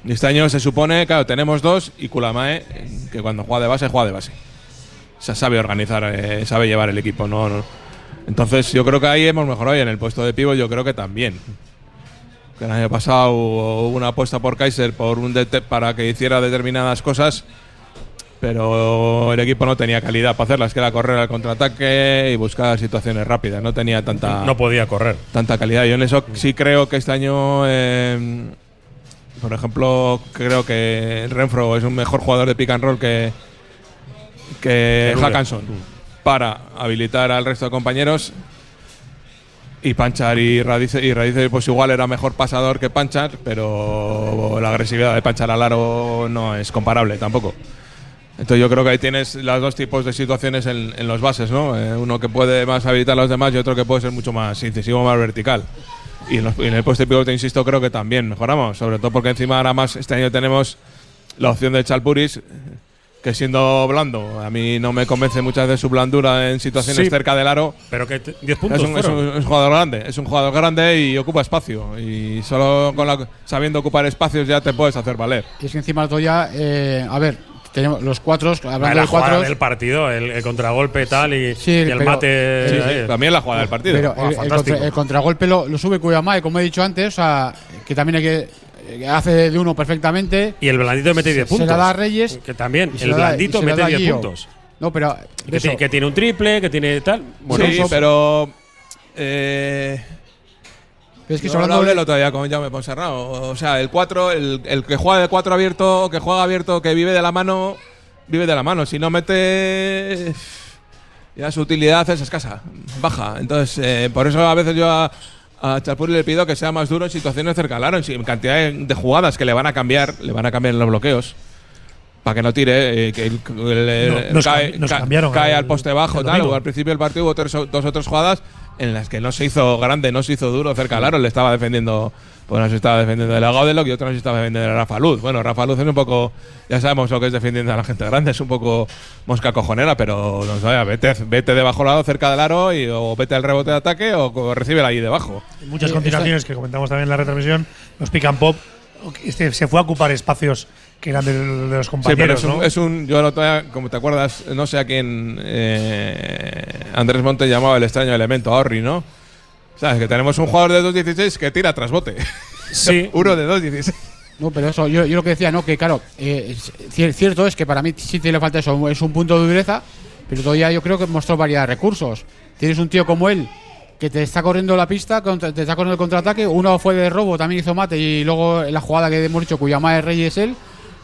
S4: Este año se supone, claro, tenemos dos y Kulamae, que cuando juega de base, juega de base. O sea, sabe organizar, eh, sabe llevar el equipo, no, no. Entonces, yo creo que ahí hemos mejorado y en el puesto de pivot yo creo que también. Que el año pasado hubo una apuesta por Kaiser por un para que hiciera determinadas cosas, pero el equipo no tenía calidad para hacerlas, que era correr al contraataque y buscar situaciones rápidas, no tenía tanta
S1: No podía correr.
S4: tanta calidad. Yo en eso sí creo que este año, eh, por ejemplo, creo que Renfro es un mejor jugador de pick and roll que. Hackanson para habilitar al resto de compañeros. Y Panchar y Radice, y Radice, pues igual era mejor pasador que Panchar, pero la agresividad de Panchar al aro no es comparable tampoco. Entonces yo creo que ahí tienes los dos tipos de situaciones en, en los bases, ¿no? Eh, uno que puede más habilitar a los demás y otro que puede ser mucho más incisivo, más vertical. Y en, los- y en el puesto de pivote, insisto, creo que también mejoramos, sobre todo porque encima ahora más este año tenemos la opción de Chalpuris, que siendo blando, a mí no me convence muchas de su blandura en situaciones
S1: Sí.
S4: cerca del aro.
S1: Pero que te- 10 puntos
S4: Es un, es un- es un jugador grande, es un jugador grande y ocupa espacio. Y solo con la, sabiendo ocupar espacios ya te puedes hacer valer.
S3: Y es que encima día, eh, a ver, tenemos los cuatro, hablando
S1: la
S3: de
S1: jugada
S3: cuatro.
S1: del partido, el, el contragolpe tal y,
S3: Sí,
S1: y el
S3: pero-
S1: mate.
S3: Sí,
S1: eh,
S4: También la jugada del partido.
S3: Pero
S1: Ah,
S3: el, el
S1: fantástico.
S3: contra- el contragolpe lo, lo sube Kuyamae, como he dicho antes, o sea, que también hay que, que hace de uno perfectamente.
S1: Y el blandito mete 10
S3: Se
S1: puntos.
S3: la da a Reyes.
S1: Que también,
S3: y se
S1: el
S3: da- y
S1: blandito
S3: se la
S1: mete
S3: da a
S1: 10
S3: Guío.
S1: puntos.
S3: No, pero
S1: Que, tiene- que tiene un triple, que tiene tal. Bueno,
S4: sí,
S1: eso-
S4: pero. eh,
S3: pero es que hablando
S4: hablé el otro día con Jaume Ponserrao. O sea, el 4, el, el que juega de 4 abierto, que juega abierto, que vive de la mano, vive de la mano. Si no mete. Ya su utilidad es escasa, baja. Entonces, eh, por eso a veces yo a, a Chapuri le pido que sea más duro en situaciones cerca al aro, en cantidad de, de jugadas que le van a cambiar, le van a cambiar en los bloqueos. Para que no tire, eh, que el- el- el-
S5: No, nos
S4: cae,
S5: nos
S4: ca-
S5: cambiaron
S4: cae
S5: al-
S4: al poste bajo, tal. o al principio del partido hubo tres o- dos o tres jugadas en las que no se hizo grande, no se hizo duro cerca del aro, le estaba defendiendo, pues nos estaba defendiendo el Agaudeloc y otro nos estaba defendiendo el Rafa Luz. Bueno, Rafa Luz es un poco, ya sabemos lo que es defendiendo a la gente grande, es un poco mosca cojonera, pero nos vaya, vete, vete debajo lado cerca del aro y o vete al rebote de ataque o, o recíbela ahí debajo.
S5: Muchas continuaciones que comentamos también en la retransmisión, los pick and pop, este, se fue a ocupar espacios que eran de, de los
S4: Sí, pero
S5: compañeros.
S4: es un,
S5: ¿no?
S4: es un- yo día, como te acuerdas, no sé a quién eh, Andrés Monte llamaba el extraño elemento, a Orri, ¿no? ¿Sabes? Que tenemos un jugador de 2.16 que tira tras bote.
S1: Sí. (laughs)
S4: Uno de 2.16.
S3: No, pero eso, yo, yo lo que decía, ¿no? Que claro, eh, cierto es que para mí sí tiene falta eso, es un punto de dureza, pero todavía yo creo que mostró varios recursos. Tienes un tío como él que te está corriendo la pista, te está corriendo el contraataque, uno fue de robo, también hizo mate, y luego la jugada que hemos dicho, cuya madre rey es él,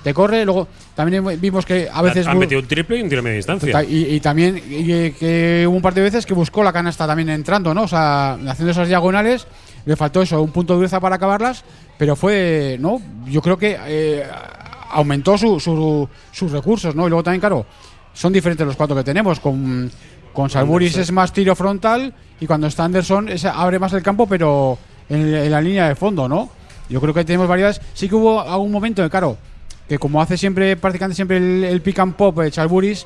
S3: te corre, luego también vimos que a veces...
S1: Han metido un triple y un tiro media distancia.
S3: Ta- Y, y también y, que hubo un par de veces que buscó la canasta también entrando, ¿no? O sea, haciendo esas diagonales, le faltó eso, un punto de dureza para acabarlas, pero fue, ¿no? Yo creo que eh, aumentó su- su- sus recursos, ¿no? Y luego también, claro, son diferentes los cuatro que tenemos. Con, con Salburis es más tiro frontal y cuando está Anderson es- abre más el campo, pero en, en la línea de fondo, ¿no? Yo creo que tenemos variedades. Sí que hubo algún momento, que, claro, que como hace siempre, prácticamente siempre el, el pick and pop de Chalburis,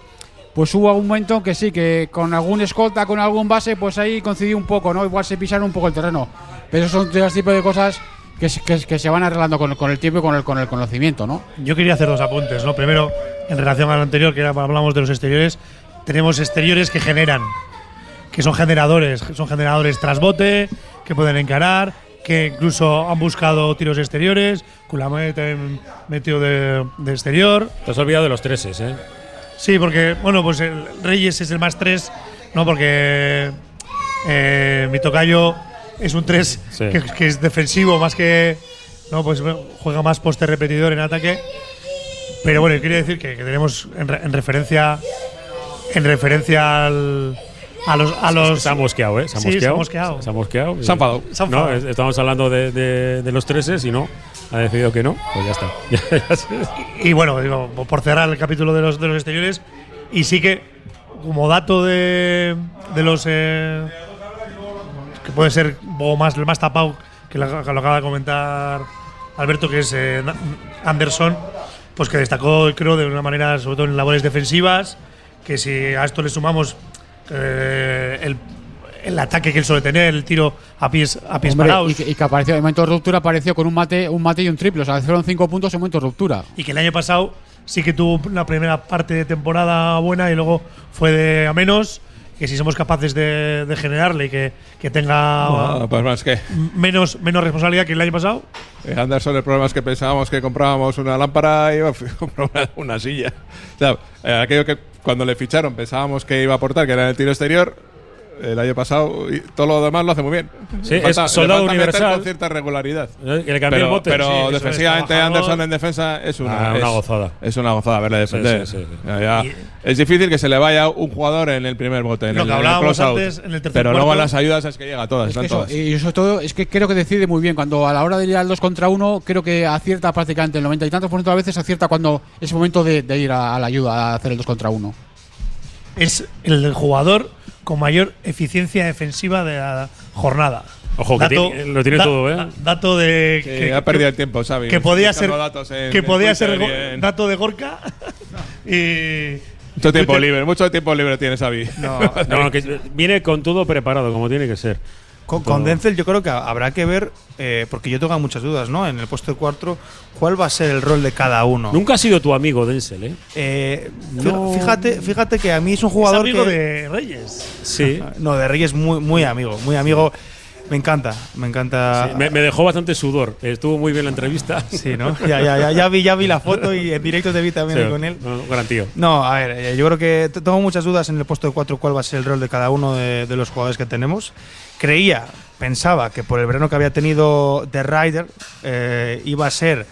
S3: pues hubo algún momento que sí, que con algún escolta, con algún base, pues ahí coincidió un poco, ¿no? Igual se pisaron un poco el terreno. Pero esos son de los tipos de cosas que, se- que, que se van arreglando con, con el tiempo y con el, con el conocimiento, ¿no?
S5: Yo quería hacer dos apuntes, ¿no? Primero, en relación al anterior, que era- hablamos de los exteriores, tenemos exteriores que generan, que son generadores, son generadores tras bote, que pueden encarar, que incluso han buscado tiros exteriores, Kulamet también metió de, de exterior.
S1: Te has olvidado de los treses, ¿eh?
S5: Sí, porque, bueno, pues el Reyes es el más 3, ¿no? Porque eh, mi tocayo es un 3
S1: Sí.
S5: que, que es defensivo más que. No, pues juega más poste repetidor en ataque. Pero bueno, quería decir que, que tenemos en, re- en referencia. En referencia al. A los. A los
S1: Se ha mosqueado, ¿eh? Se ha
S5: Sí, se ha
S1: mosqueado. Se ha mosqueado.
S4: Se ha enfadado.
S1: No, estamos hablando de, de- de los treses y no. Ha decidido que no. Pues ya está. Sé.
S5: Y bueno, digo, por cerrar el capítulo de los, de los exteriores, y sí que, como dato de, de los. eh, que puede ser un poco más, el más tapado, que lo, que lo acaba de comentar Alberto, que es eh, Anderson, pues que destacó, creo, de una manera, sobre todo en labores defensivas, que si a esto le sumamos eh, el, el ataque que él suele tener, el tiro a pies, a pies
S3: Hombre,
S5: parados.
S3: y, que, y que apareció, en momento de ruptura apareció con un mate, un mate y un triple. O sea, fueron cinco puntos en momento de ruptura.
S5: y que el año pasado sí que tuvo una primera parte de temporada buena y luego fue de a menos. Que si somos capaces de, de generarle y que, que tenga
S4: pues más que.
S5: menos, menos responsabilidad que el año pasado,
S4: Eh, Anderson, el problema es que pensábamos que comprábamos una lámpara y iba a (laughs) comprar una, una silla. O sea, eh, aquello que cuando le ficharon pensábamos que iba a aportar, que era en el tiro exterior, el año pasado, y todo lo demás lo hace muy bien.
S1: Sí,
S4: falta-
S1: es soldado universal.
S4: con cierta regularidad.
S1: ¿Eh? Que le cambió
S4: Pero,
S1: el bote.
S4: pero
S5: Sí, eso es,
S4: defensivamente. Anderson en defensa es una,
S1: Ah, una
S4: es-
S1: gozada.
S4: Es una gozada verle defender.
S1: sí, sí, sí.
S4: Ya, ya.
S5: Y-
S4: Es difícil que se le vaya un jugador en el primer bote. En
S5: Lo
S4: el,
S5: que
S4: en el
S5: hablábamos
S4: close-out.
S5: antes, en el tercer
S4: Pero luego en las ayudas es que llega a todas.
S3: Es que
S4: están
S3: eso,
S4: todas.
S3: y sobre todo, es que creo que decide muy bien. Cuando a la hora de ir al 2 contra 1, creo que acierta prácticamente el 90 y tantos por ciento a veces acierta cuando es momento de, de ir a, a la ayuda, a hacer el 2 contra 1.
S5: es el jugador con mayor eficiencia defensiva de la jornada.
S1: Ojo, que tiene- lo tiene todo, ¿eh?
S5: Dato de.
S4: Sí, ha perdido el tiempo, Xavi.
S5: Que podía ser,
S4: Buscando datos en-
S5: que podía ser dato de Gorka. (laughs) y.
S4: Mucho tiempo libre, mucho tiempo libre tiene Xavi.
S2: No, (laughs)
S1: No, que viene con todo preparado, como tiene que ser.
S2: Con, con Denzel yo creo que habrá que ver, eh, porque yo tengo muchas dudas, ¿no? En el puesto de cuatro, ¿cuál va a ser el rol de cada uno?
S1: Nunca ha sido tu amigo Denzel, ¿eh?
S2: Eh,
S1: No.
S2: Fíjate, fíjate que a mí es un
S5: Es
S2: jugador
S5: amigo
S2: que,
S5: de Reyes.
S1: Sí. (laughs)
S2: no de Reyes muy muy amigo, muy amigo. Me encanta, me encanta.
S1: Sí, me, me dejó bastante sudor. Estuvo muy bien la entrevista. (laughs)
S2: Sí, ¿no? Ya, ya, ya, ya vi, ya vi la foto y en directo te vi también
S1: Sí,
S2: con él.
S1: no, no, gran tío.
S2: No, a ver, eh, yo creo que tengo muchas dudas en el puesto de cuatro cuál va a ser el rol de cada uno de, de los jugadores que tenemos. Creía, pensaba que por el verano que había tenido The Ryder eh, iba a ser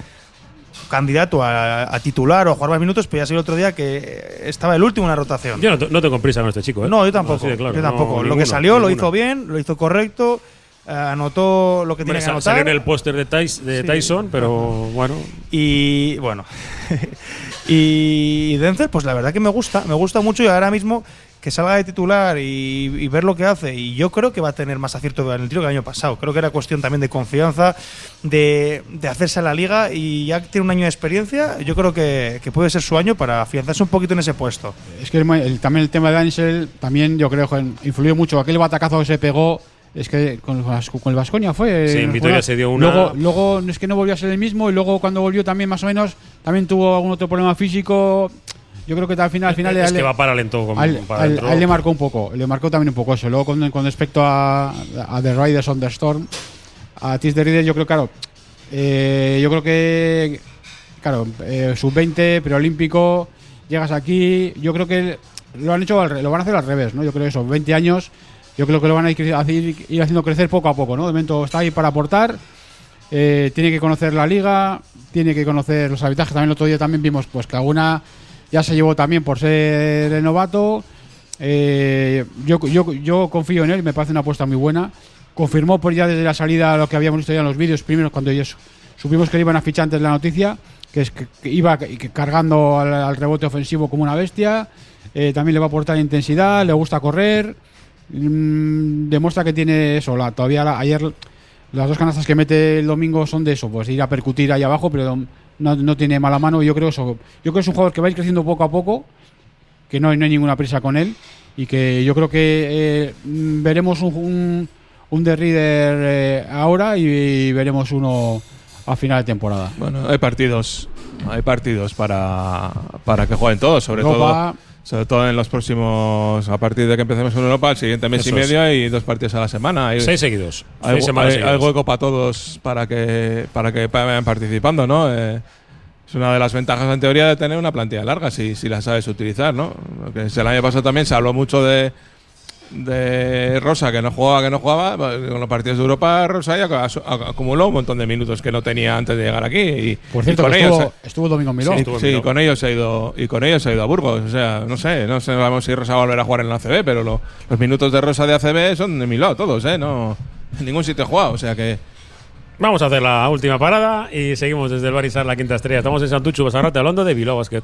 S2: candidato a, a titular o a jugar más minutos, pero ya sé el otro día que estaba el último en la rotación.
S1: Yo no, no tengo prisa con este chico, ¿eh?
S2: No, yo tampoco.
S1: De claro,
S2: yo tampoco.
S1: no,
S2: lo que
S1: ninguna,
S2: salió lo
S1: ninguna.
S2: hizo bien, lo hizo correcto, eh, anotó lo que
S1: Hombre,
S2: tenía que anotar.
S1: salió en el póster de, Tais- de
S2: Sí.
S1: Tyson, pero bueno.
S2: Y bueno. (laughs) y Denzel, pues la verdad que me gusta, me gusta mucho y ahora mismo que salga de titular y, y ver lo que hace. Y yo creo que va a tener más acierto en el tiro que el año pasado. Creo que era cuestión también de confianza, de, de hacerse a la liga y ya que tiene un año de experiencia, yo creo que, que puede ser su año para afianzarse un poquito en ese puesto.
S3: Es que el- el- también el tema de Ansel, también yo creo que influyó mucho. Aquel batacazo que se pegó, es que con, con el Vasconia fue.
S1: Sí, en
S3: eh,
S1: Vitoria se dio una-
S3: Luego, luego es que no volvió a ser el mismo y luego cuando volvió también más o menos, también tuvo algún otro problema físico. Yo creo que al final, al final
S1: es
S3: le-
S1: que va para lento con-
S3: al-
S1: para
S3: al- le marcó un poco, le marcó también un poco eso. Luego con, con respecto a, a The Riders on the Storm, a Tis the Riders, yo creo, claro, eh, yo creo que, claro, eh, sub-20, preolímpico, llegas aquí, yo creo que lo han hecho, lo van a hacer al revés, ¿no? Yo creo que eso, 20 años, yo creo que lo van a ir, haciendo crecer poco a poco, ¿no? De momento está ahí para aportar, eh, tiene que conocer la liga, tiene que conocer los arbitrajes. También el otro día también vimos pues que alguna ya se llevó también por ser el novato. Eh, yo, yo, yo confío en él, me parece una apuesta muy buena. Confirmó por ya desde la salida lo que habíamos visto ya en los vídeos, primero cuando su- supimos que le iban a fichar antes la noticia, que es que, iba cargando al, al rebote ofensivo como una bestia. Eh, también le va a aportar intensidad, le gusta correr. Mm, demuestra que tiene eso. La, todavía la- ayer las dos canastas que mete el domingo son de eso, pues ir a percutir ahí abajo, pero no, no tiene mala mano. Yo creo eso. Yo creo que es un jugador que va a ir creciendo poco a poco, que no hay, no hay ninguna prisa con él y que yo creo que eh, mm, veremos un, un, un The Reader eh, ahora y, veremos uno a final de temporada.
S4: Bueno, hay partidos, hay partidos para, para que jueguen todos, sobre
S3: Europa.
S4: todo, sobre todo en los próximos, a partir de que empecemos en Europa, el siguiente mes
S1: Eso
S4: y
S1: es.
S4: medio hay dos partidos a la semana. Hay,
S1: Seis seguidos.
S4: hay,
S1: Seis
S4: hay- hueco para todos para que para que vayan participando, ¿no? Eh, es una de las ventajas en teoría de tener una plantilla larga si, si la sabes utilizar, ¿no? Porque el año pasado también se habló mucho de de Rosa que no jugaba, que no jugaba, con los partidos de Europa Rosa ya ac- ac- acumuló un montón de minutos que no tenía antes de llegar aquí y,
S3: Por
S4: y
S3: cierto,
S4: con
S3: que
S4: ellos
S3: estuvo, domingo en Miló.
S4: Sí, con ellos se ha ido y con ellos se ha ido a Burgos. O sea, no sé, no sabemos si Rosa va a volver a jugar en la ACB, pero lo- los minutos de Rosa de ACB son de Milao todos, ¿eh? No, en ningún sitio he jugado, o sea que
S1: Vamos a hacer la última parada y seguimos desde el Barisar la quinta estrella. Estamos en Santuchu, Basarrate, hablando de Bilbao Basket.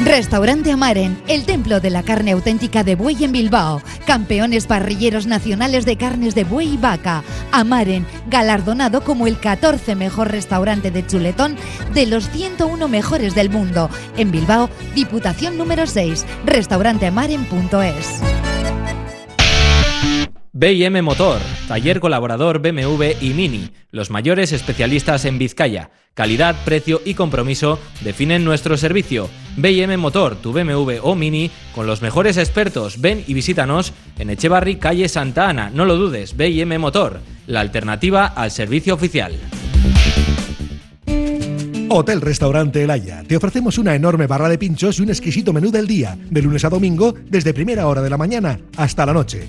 S9: Restaurante Amaren, el templo de la carne auténtica de buey en Bilbao. Campeones parrilleros nacionales de carnes de buey y vaca. Amaren, galardonado como el 14 mejor restaurante de chuletón de los 101 mejores del mundo. En Bilbao, Diputación número 6, restauranteamaren.es.
S10: BM Motor, taller colaborador BMW y Mini, los mayores especialistas en Vizcaya. Calidad, precio y compromiso definen nuestro servicio. BM Motor, tu BMW o Mini, con los mejores expertos. Ven y visítanos en Echevarri, calle Santa Ana. No lo dudes, BM Motor, la alternativa al servicio oficial.
S11: Hotel Restaurante El. Te ofrecemos una enorme barra de pinchos y un exquisito menú del día, de lunes a domingo, desde primera hora de la mañana hasta la noche.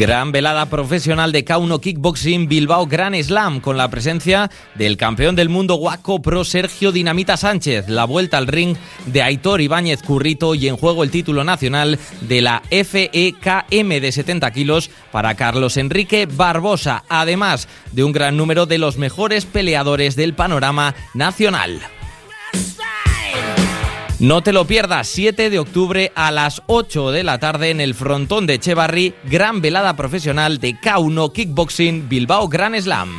S10: Gran velada profesional de K1 Kickboxing Bilbao Gran Slam con la presencia del campeón del mundo Waco Pro Sergio Dinamita Sánchez, la vuelta al ring de Aitor Ibáñez Currito y en juego el título nacional de la FEKM de 70 kilos para Carlos Enrique Barbosa, además de un gran número de los mejores peleadores del panorama nacional. No te lo pierdas, 7 de octubre a las 8 de la tarde en el frontón de Echevarri, gran velada profesional de K1 Kickboxing Bilbao Grand Slam.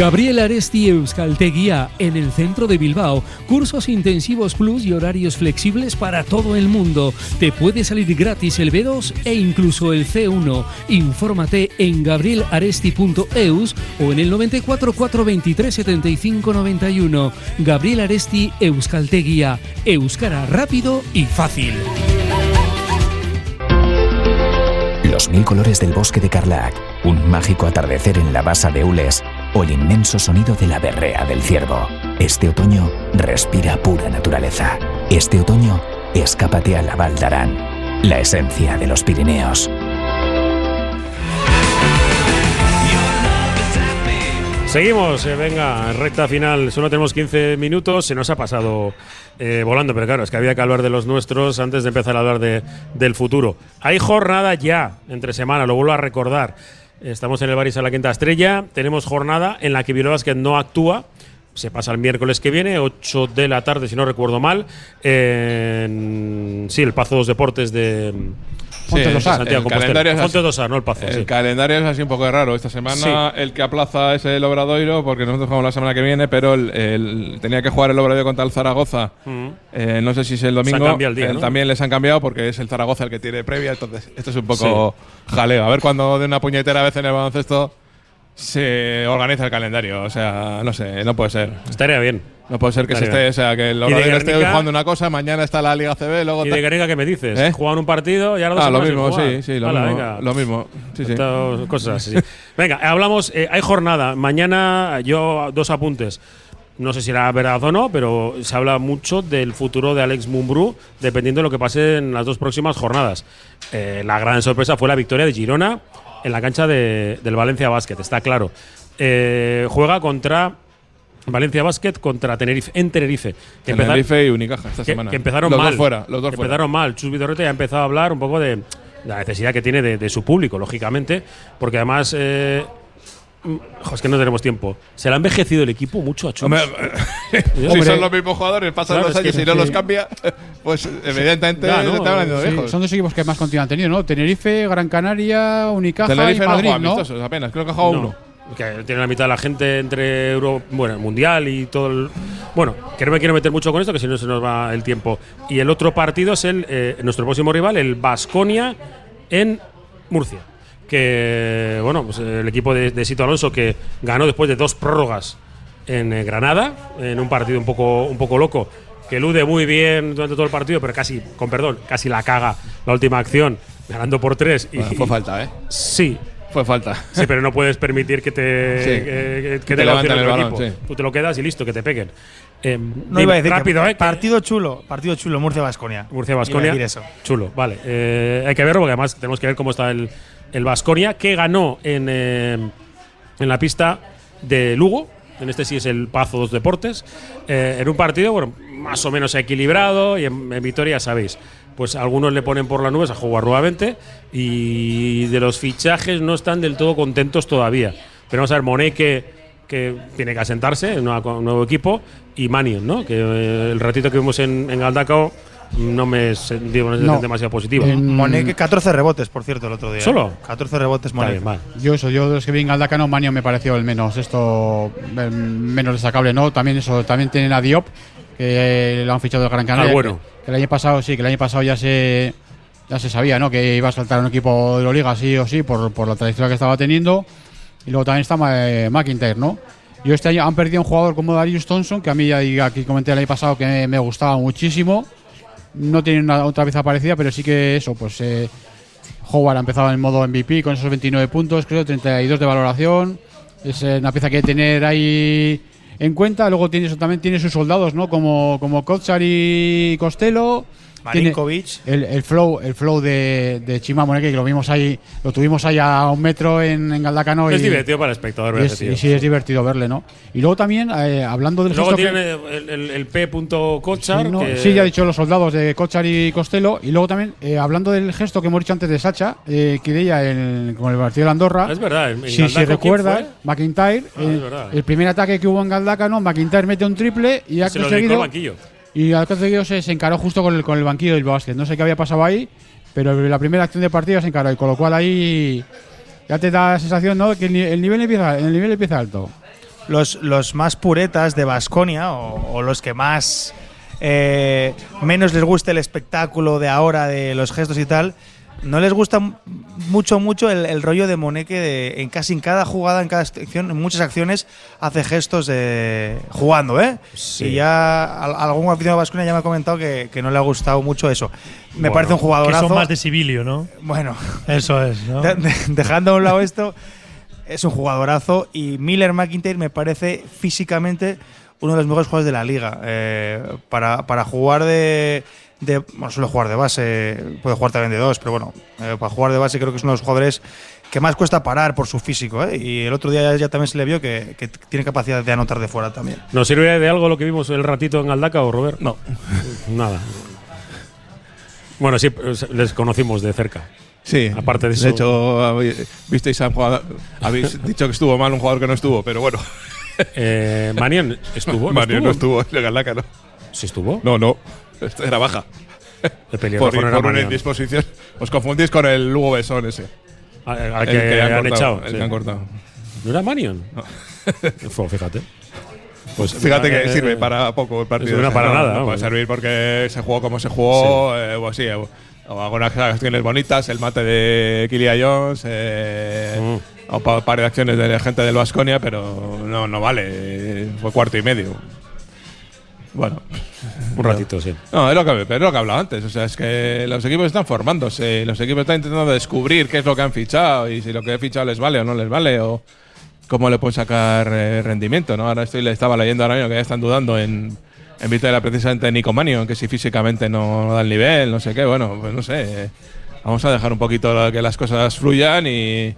S12: Gabriel Aresti Euskalteguía en el centro de Bilbao. Cursos intensivos plus y horarios flexibles para todo el mundo. Te puede salir gratis el B2 e incluso el C1. Infórmate en gabrielaresti.eus o en el 94 423 75 91. Gabriel Aresti Euskalteguía. Euskara rápido y fácil.
S13: Los mil colores del bosque de Carlac, un mágico atardecer en la basa de Ules o el inmenso sonido de la berrea del ciervo. Este otoño respira pura naturaleza. Este otoño escápate a la Val la esencia de los Pirineos.
S1: Seguimos, eh, venga, recta final. Solo tenemos 15 minutos. Se nos ha pasado eh, volando, pero claro, es que había que hablar de los nuestros antes de empezar a hablar de, del futuro. Hay jornada ya entre semana, lo vuelvo a recordar. Estamos en el Baris a la Quinta Estrella. Tenemos jornada en la que Bilbao no actúa. Se pasa el miércoles que viene, 8 de la tarde, si no recuerdo mal. En, sí, el Pazo dos Deportes de.
S4: Sí, el calendario es así.
S1: Dosar, no el Pazo.
S4: El
S1: sí.
S4: calendario es así un poco raro. Esta semana el que aplaza es el Obradoiro, porque nosotros jugamos la semana que viene, pero el, el- tenía que jugar el Obradoiro contra el Zaragoza.
S1: Mm.
S4: Eh, no sé si es el domingo.
S1: cambiado el día,
S4: Eh,
S1: ¿no?
S4: También les han cambiado porque es el Zaragoza el que tiene previa. Entonces, esto es un poco jaleo. A ver cuando de una puñetera vez en el baloncesto se organiza el calendario. O sea, no sé, no puede ser.
S1: Estaría bien.
S4: No puede ser que se esté, o sea, que el
S1: ¿Y de
S4: Obradoiro esté hoy
S1: Guernica?
S4: jugando una cosa, mañana está la Liga CB, luego
S1: ¿Y de Gareca qué me dices?
S4: ¿Eh?
S1: Juegan un partido y ahora dos
S4: Ah, lo mismo, sí, sí, lo
S1: Hala,
S4: mismo.
S1: venga.
S4: Lo mismo. Sí, sí.
S1: Cosas. Venga, hablamos. eh, hay jornada. Mañana, yo dos apuntes. No sé si era verdad o no, pero se habla mucho del futuro de Alex Mumbrú, dependiendo de lo que pase en las dos próximas jornadas. Eh, la gran sorpresa fue la victoria de Girona en la cancha de- del Valencia Basket, está claro. Eh, juega contra Valencia Basket contra Tenerife en Tenerife. que
S4: Tenerife y Unicaja esta
S1: que,
S4: semana.
S1: que empezaron
S4: los
S1: mal.
S4: Dos fuera, los dos
S1: que
S4: fuera.
S1: empezaron mal. Chus Vidorreta ya ha empezado a hablar un poco de la necesidad que tiene de, de su público, lógicamente, porque además. Eh, mm, jo, es que no tenemos tiempo. Se le ha envejecido el equipo mucho a Chus.
S4: Hombre, (laughs) si
S1: Hombre.
S4: son los mismos jugadores, pasan
S1: Claro,
S4: los años y
S1: sí.
S4: no los cambia, pues evidentemente
S1: Ya, ¿no?
S4: están hablando de
S3: Sí, son dos equipos que más continuidad han tenido, ¿no? Tenerife, Gran Canaria, Unicaja
S4: Tenerife
S3: y
S4: no
S3: Madrid,
S4: juega
S3: ¿no?
S4: apenas, creo que ha jugado
S1: No,
S4: uno.
S1: Que tiene la mitad de la gente entre Euro, bueno, el Mundial y todo el. Bueno, que no me quiero meter mucho con esto, que si no se nos va el tiempo. Y el otro partido es el eh, nuestro próximo rival, el Basconia en Murcia. Que, bueno, pues el equipo de, de Sito Alonso que ganó después de dos prórrogas en eh, Granada, en un partido un poco, un poco loco, que elude muy bien durante todo el partido, pero casi, con perdón, casi la caga la última acción, ganando por tres. Y,
S4: Bueno, fue falta, ¿eh?
S1: Sí,
S4: Fue falta.
S1: Sí, pero no puedes permitir que te,
S4: Sí.
S1: que, que- que
S4: Que
S1: te,
S4: el
S1: otro
S4: balón,
S1: equipo.
S4: sí.
S1: Tú te lo quedas y listo, que te peguen. Eh,
S2: No iba a decir que
S1: rápido, ¿eh? que
S2: partido chulo, partido chulo, Murcia Vasconia.
S1: Murcia Basconia.
S2: eso.
S1: Chulo, vale. Eh, hay que verlo porque además tenemos que ver cómo está el, el Basconia, que ganó en, eh, en la pista de Lugo. En este sí es el Pazo dos Deportes. eh, en un partido, bueno, más o menos equilibrado y en, en Vitoria, sabéis. Pues algunos le ponen por las nubes a jugar nuevamente y de los fichajes no están del todo contentos todavía. Pero vamos a ver, Monet que, que tiene que asentarse en un nuevo equipo y Manion, ¿no? Que eh, el ratito que vimos en, en Galdacao no me sensación
S2: No.
S1: demasiado positiva.
S2: Que 14 rebotes, por cierto, el otro día.
S1: ¿Solo?
S2: 14 rebotes, Monet.
S3: Yo eso, yo de los que vi en Galdacano, Manio me pareció el menos esto eh, menos destacable, ¿no? También eso, también tienen a Diop, que lo han fichado del Gran Canaria.
S1: Ah, bueno.
S3: Que, que el año pasado, sí, que el año pasado ya se ya se sabía, ¿no? Que iba a saltar un equipo de la liga sí o sí, por, por la trayectoria que estaba teniendo. Y luego también está eh, McIntyre, ¿no? Yo este año han perdido un jugador como Darius Thompson, que a mí ya aquí comenté el año pasado que me, me gustaba muchísimo. No tiene una otra pieza parecida, pero sí que eso, pues eh, Howard ha empezado en modo MVP con esos 29 puntos, creo, 32 de valoración. Es eh, una pieza que hay que tener ahí en cuenta. Luego tiene, también tiene sus soldados, ¿no? Como, como y Costello.
S2: Marinkovic.
S3: el, el flow, el flow de, de Chima Moneke, que lo vimos ahí, lo tuvimos ahí a un metro en, en Galdacano.
S1: Es
S3: y-
S1: divertido para el espectador ver
S3: y
S1: ese
S3: es-
S1: tío.
S3: y sí, es divertido verle, ¿no? Y luego también, eh, hablando del
S1: Luego
S3: gesto que-
S1: tiene el, el, el.
S3: Sí, no,
S1: que-
S3: sí, ya ha dicho los soldados de Kochar y Costello. Y luego también, eh, hablando del gesto que hemos dicho antes de Sacha, eh, que ella el, con el partido de Andorra.
S1: Es verdad, en- en
S3: Si, si
S1: Galdacano, ¿quién
S3: recuerdas,
S1: fue?
S3: McIntyre,
S1: Ah,
S3: eh, el primer ataque que hubo en Galdacano, McIntyre mete un triple y acto
S1: Se lo al.
S3: Y acto seguido se, se encaró justo con el, con el banquillo del básquet. No sé qué había pasado ahí, pero la primera acción de partido se encaró. Y con lo cual ahí ya te da la sensación, ¿no? Que el, ni- el nivel empieza, el nivel empieza alto.
S2: los, los más puretas de Basconia o, los que más eh, menos les guste el espectáculo de ahora, de los gestos y tal, no les gusta mucho, mucho el, el rollo de Moneque de en casi en cada jugada, en cada acción, en muchas acciones, hace gestos de jugando, ¿eh? Y ya al- algún aficionado de ya me ha comentado que, que no le ha gustado mucho eso. Me
S5: Bueno,
S2: parece un
S5: Que
S2: jugadorazo.
S5: son más de civilio, ¿no?
S2: Bueno,
S5: Eso es, ¿no?
S2: de- (laughs) de- dejando a un lado esto, es un jugadorazo y Miller McIntyre me parece físicamente uno de los mejores jugadores de la liga. Eh, para, para jugar de, de. Bueno, suele jugar de base, puede jugar también de dos, pero bueno, eh, para jugar de base creo que es uno de los jugadores que más cuesta parar por su físico. ¿eh? Y el otro día ya, ya también se le vio que, que tiene capacidad de anotar de fuera también.
S1: ¿Nos sirve de algo lo que vimos el ratito en Aldaca o Robert?
S4: No. (laughs)
S1: Nada. Bueno, sí, pues, les conocimos de cerca.
S4: Sí.
S1: Aparte de eso.
S4: De hecho, visteis a un jugador. Habéis dicho que estuvo mal un jugador que no estuvo, pero bueno.
S1: Eh, Manion estuvo. ¿No
S4: Manion no
S1: estuvo?
S4: en Galaca, ¿no?
S1: ¿Sí estuvo?
S4: No, no. Esto era baja.
S1: El
S4: por
S1: no era
S4: por una indisposición. Os confundís con el Lugo Besón ese.
S1: Al- al
S4: El
S1: que han
S4: cortado,
S1: echado,
S4: El
S1: sí.
S4: que han cortado.
S1: ¿No era Manion? (laughs) Fue, fíjate. Pues
S4: Fíjate que
S1: eh,
S4: sirve
S1: eh,
S4: para poco el partido.
S1: No
S4: sea,
S1: para
S4: no,
S1: nada.
S4: No puede servir porque se jugó como se jugó, eh, o así. O, o algunas acciones bonitas, el mate de Kilia Jones, eh,
S1: Mm.
S4: O pa- un par de acciones de la gente del Vasconia, pero no, no vale. Fue cuarto y medio. Bueno.
S1: Un ratito, sí.
S4: No, es lo que, es lo que hablaba antes. O sea, es que los equipos están formándose, los equipos están intentando descubrir qué es lo que han fichado y si lo que he fichado les vale o no les vale o cómo le pueden sacar eh, rendimiento. ¿no? Ahora estoy, le estaba leyendo ahora mismo que ya están dudando en, en Vitoria precisamente de Nico Manio, que si físicamente no, no da el nivel, no sé qué. Bueno, pues no sé. Vamos a dejar un poquito que las cosas fluyan y,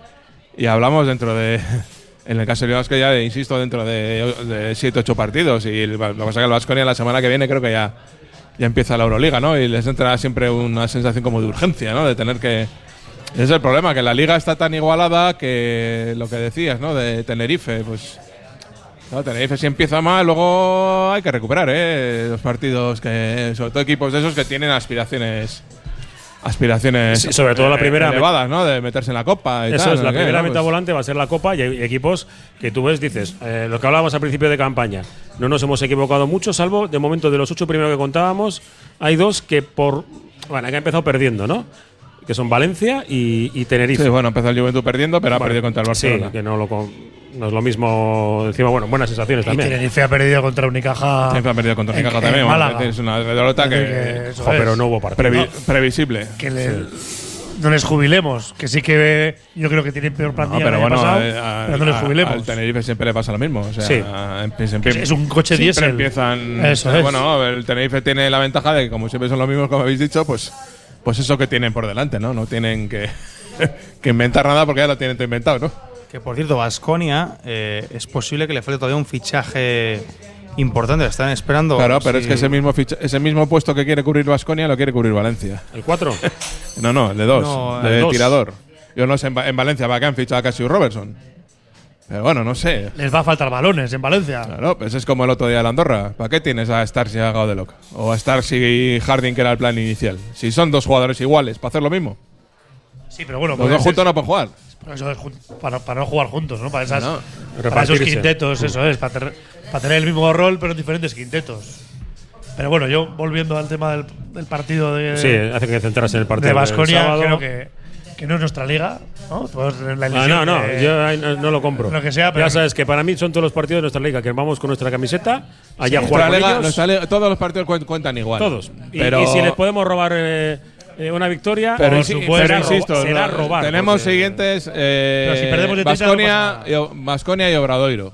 S4: y hablamos dentro de. (laughs) En el caso de Vasco ya, insisto, dentro de 7-8 partidos. Y lo que pasa es que el Vasconia la semana que viene creo que ya, ya empieza la Euroliga, ¿no? Y les entra siempre una sensación como de urgencia, ¿no? De tener que. Ese es el problema, que la liga está tan igualada que lo que decías, ¿no? De Tenerife, pues. no, Tenerife si empieza mal, luego hay que recuperar, ¿eh? Los partidos que. Sobre todo equipos de esos que tienen aspiraciones. Aspiraciones.
S1: Sí, sobre todo la
S4: eh,
S1: primera-
S4: elevadas, ¿no? De meterse en la copa. Y
S1: Eso
S4: tal,
S1: es, la primera
S4: ¿no?
S1: meta volante va a ser la Copa y hay equipos que tú ves, dices, eh, lo que hablábamos al principio de campaña, no nos hemos equivocado mucho, salvo de momento de los ocho primeros que contábamos, hay dos que por. Bueno, que han empezado perdiendo, ¿no? Que son Valencia y, y Tenerife.
S4: Sí, bueno, empezó el Juventud perdiendo, pero ha
S1: Bueno,
S4: perdido contra el Barcelona.
S1: Sí, que no, lo con- no es lo mismo. Encima, bueno, buenas sensaciones
S5: Y
S1: también.
S5: Tenerife ha perdido contra Unicaja.
S4: Tenerife ha perdido contra
S5: en-
S4: Unicaja
S5: en
S4: también. bueno,
S5: Málaga.
S4: es una derrota que.
S5: que
S1: Jo,
S5: es.
S1: pero no hubo partido.
S4: previ-
S5: No.
S4: previsible.
S5: Que le- no les jubilemos. Que sí que yo creo que tienen peor
S4: No,
S5: plantilla
S4: pero
S5: el año
S4: bueno,
S5: pasado,
S4: eh, a-
S5: pero no les
S4: a-
S5: jubilemos.
S4: al Tenerife siempre le pasa lo mismo. O sea,
S5: Sí. Es un coche diésel.
S4: empiezan.
S5: Eso es.
S4: Bueno, el Tenerife tiene la ventaja de que, como siempre son los mismos, como habéis dicho, pues, pues eso que tienen por delante, ¿no? No tienen que, (laughs) que inventar nada porque ya lo tienen todo inventado, ¿no?
S2: Que por cierto, Vasconia es posible que le falte todavía un fichaje importante. Están esperando.
S4: Claro, pero
S2: si-
S4: es que ese mismo, ficha- ese mismo puesto que quiere cubrir Vasconia lo quiere cubrir Valencia.
S1: ¿El 4? (laughs)
S4: No, no, el de dos.
S2: No,
S4: de
S2: dos.
S4: tirador. Yo no sé en, Va- en Valencia para qué han fichado a Cassius Robertson. Pero bueno, no sé.
S5: Les va a faltar balones en Valencia.
S4: Claro, pues es como el otro día de la Andorra. ¿Para qué tienes a Starks y a Gaudeloc? O a Starks y Harding, que era el plan inicial. Si son dos jugadores iguales, ¿para hacer lo mismo?
S5: Sí, pero bueno,
S4: Los dos juntos no pueden jugar.
S5: Eso es jun- para, para no jugar juntos, ¿no? Para, esas,
S4: No.
S5: para esos quintetos, eso es. Para, tener- para tener el mismo rol, pero en diferentes quintetos. Pero bueno, yo volviendo al tema del, del partido de.
S1: Sí, hace que centrarse en el partido.
S5: de
S1: sábado.
S5: creo que, que no es nuestra liga, ¿no? Podemos tener la
S1: Ah, no, no, yo no, no lo compro.
S5: Lo que sea, pero-
S1: ya sabes que para mí son todos los partidos de nuestra liga, que vamos con nuestra camiseta, allá a jugar con
S4: liga-
S1: ellos,
S4: nuestra liga- todos los partidos cuen- cuentan igual.
S1: todos. Y,
S4: Pero,
S1: y si les podemos robar eh, eh, una victoria,
S4: pero,
S1: por
S4: sí-
S1: supuesto,
S4: pero insisto,
S1: será robar.
S4: tenemos
S1: porque-
S4: siguientes. Eh,
S5: Pero si perdemos de 30 no
S4: Baskonia
S5: pasa
S4: y, Obradoiro.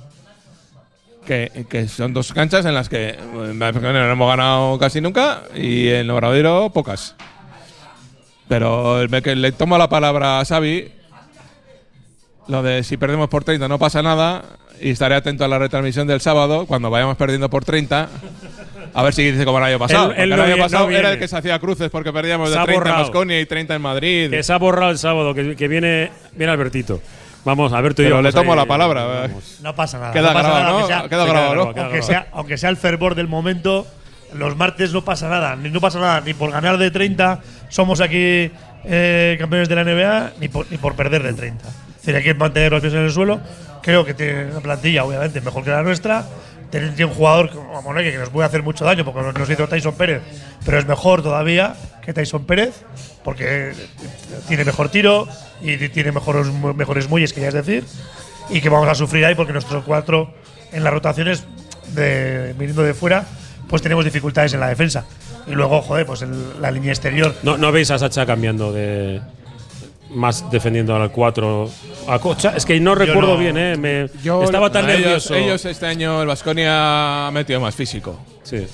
S4: que, que son dos canchas en las que eh, no hemos ganado casi nunca y en Obradoiro pocas. Pero el que le tomo la palabra a Xavi, lo de si perdemos por 30 no pasa nada, y estaré atento a la retransmisión del sábado cuando vayamos perdiendo por 30. A ver si dice como el año pasado.
S1: Él- él
S4: el año pasado
S1: no
S4: era el que se hacía cruces porque perdíamos
S1: Se
S4: de
S1: ha
S4: 30 en. Baskonia y 30 en Madrid.
S1: Que se ha borrado el sábado, que, que viene, viene Albertito. Vamos, Alberto y yo.
S4: Le tomo
S1: ahí,
S4: la palabra.
S1: vamos.
S5: No pasa nada.
S4: Queda
S5: no
S4: grabado,
S5: nada,
S4: ¿no?
S5: aunque sea-
S4: Queda grabado, ¿no?
S5: Aunque,
S1: grabado.
S5: sea, aunque sea el fervor del momento, los martes no pasa nada. Ni, no pasa nada. Ni por ganar de 30 somos aquí eh, campeones de la NBA, ni por, ni por perder de 30. Es hay que mantener los pies en el suelo. Creo que tiene una plantilla, obviamente, mejor que la nuestra. Tiene un jugador como Moneque que nos puede hacer mucho daño porque nos- hizo Tyson Pérez, pero es mejor todavía que Tyson Pérez porque tiene mejor tiro y tiene mejores, mejores muelles, que ya es decir y que vamos a sufrir ahí porque nuestros cuatro en las rotaciones de, viniendo de fuera pues tenemos dificultades en la defensa y luego joder pues en la línea exterior
S1: No, no veis a Sacha cambiando de. Más defendiendo al 4 a Cocha. Es que no recuerdo
S5: no.
S1: bien, ¿eh? Me,
S3: Yo-
S1: estaba tan
S4: ellos,
S1: nervioso.
S4: ellos este año el Vasconia ha metido más físico.
S1: Sí.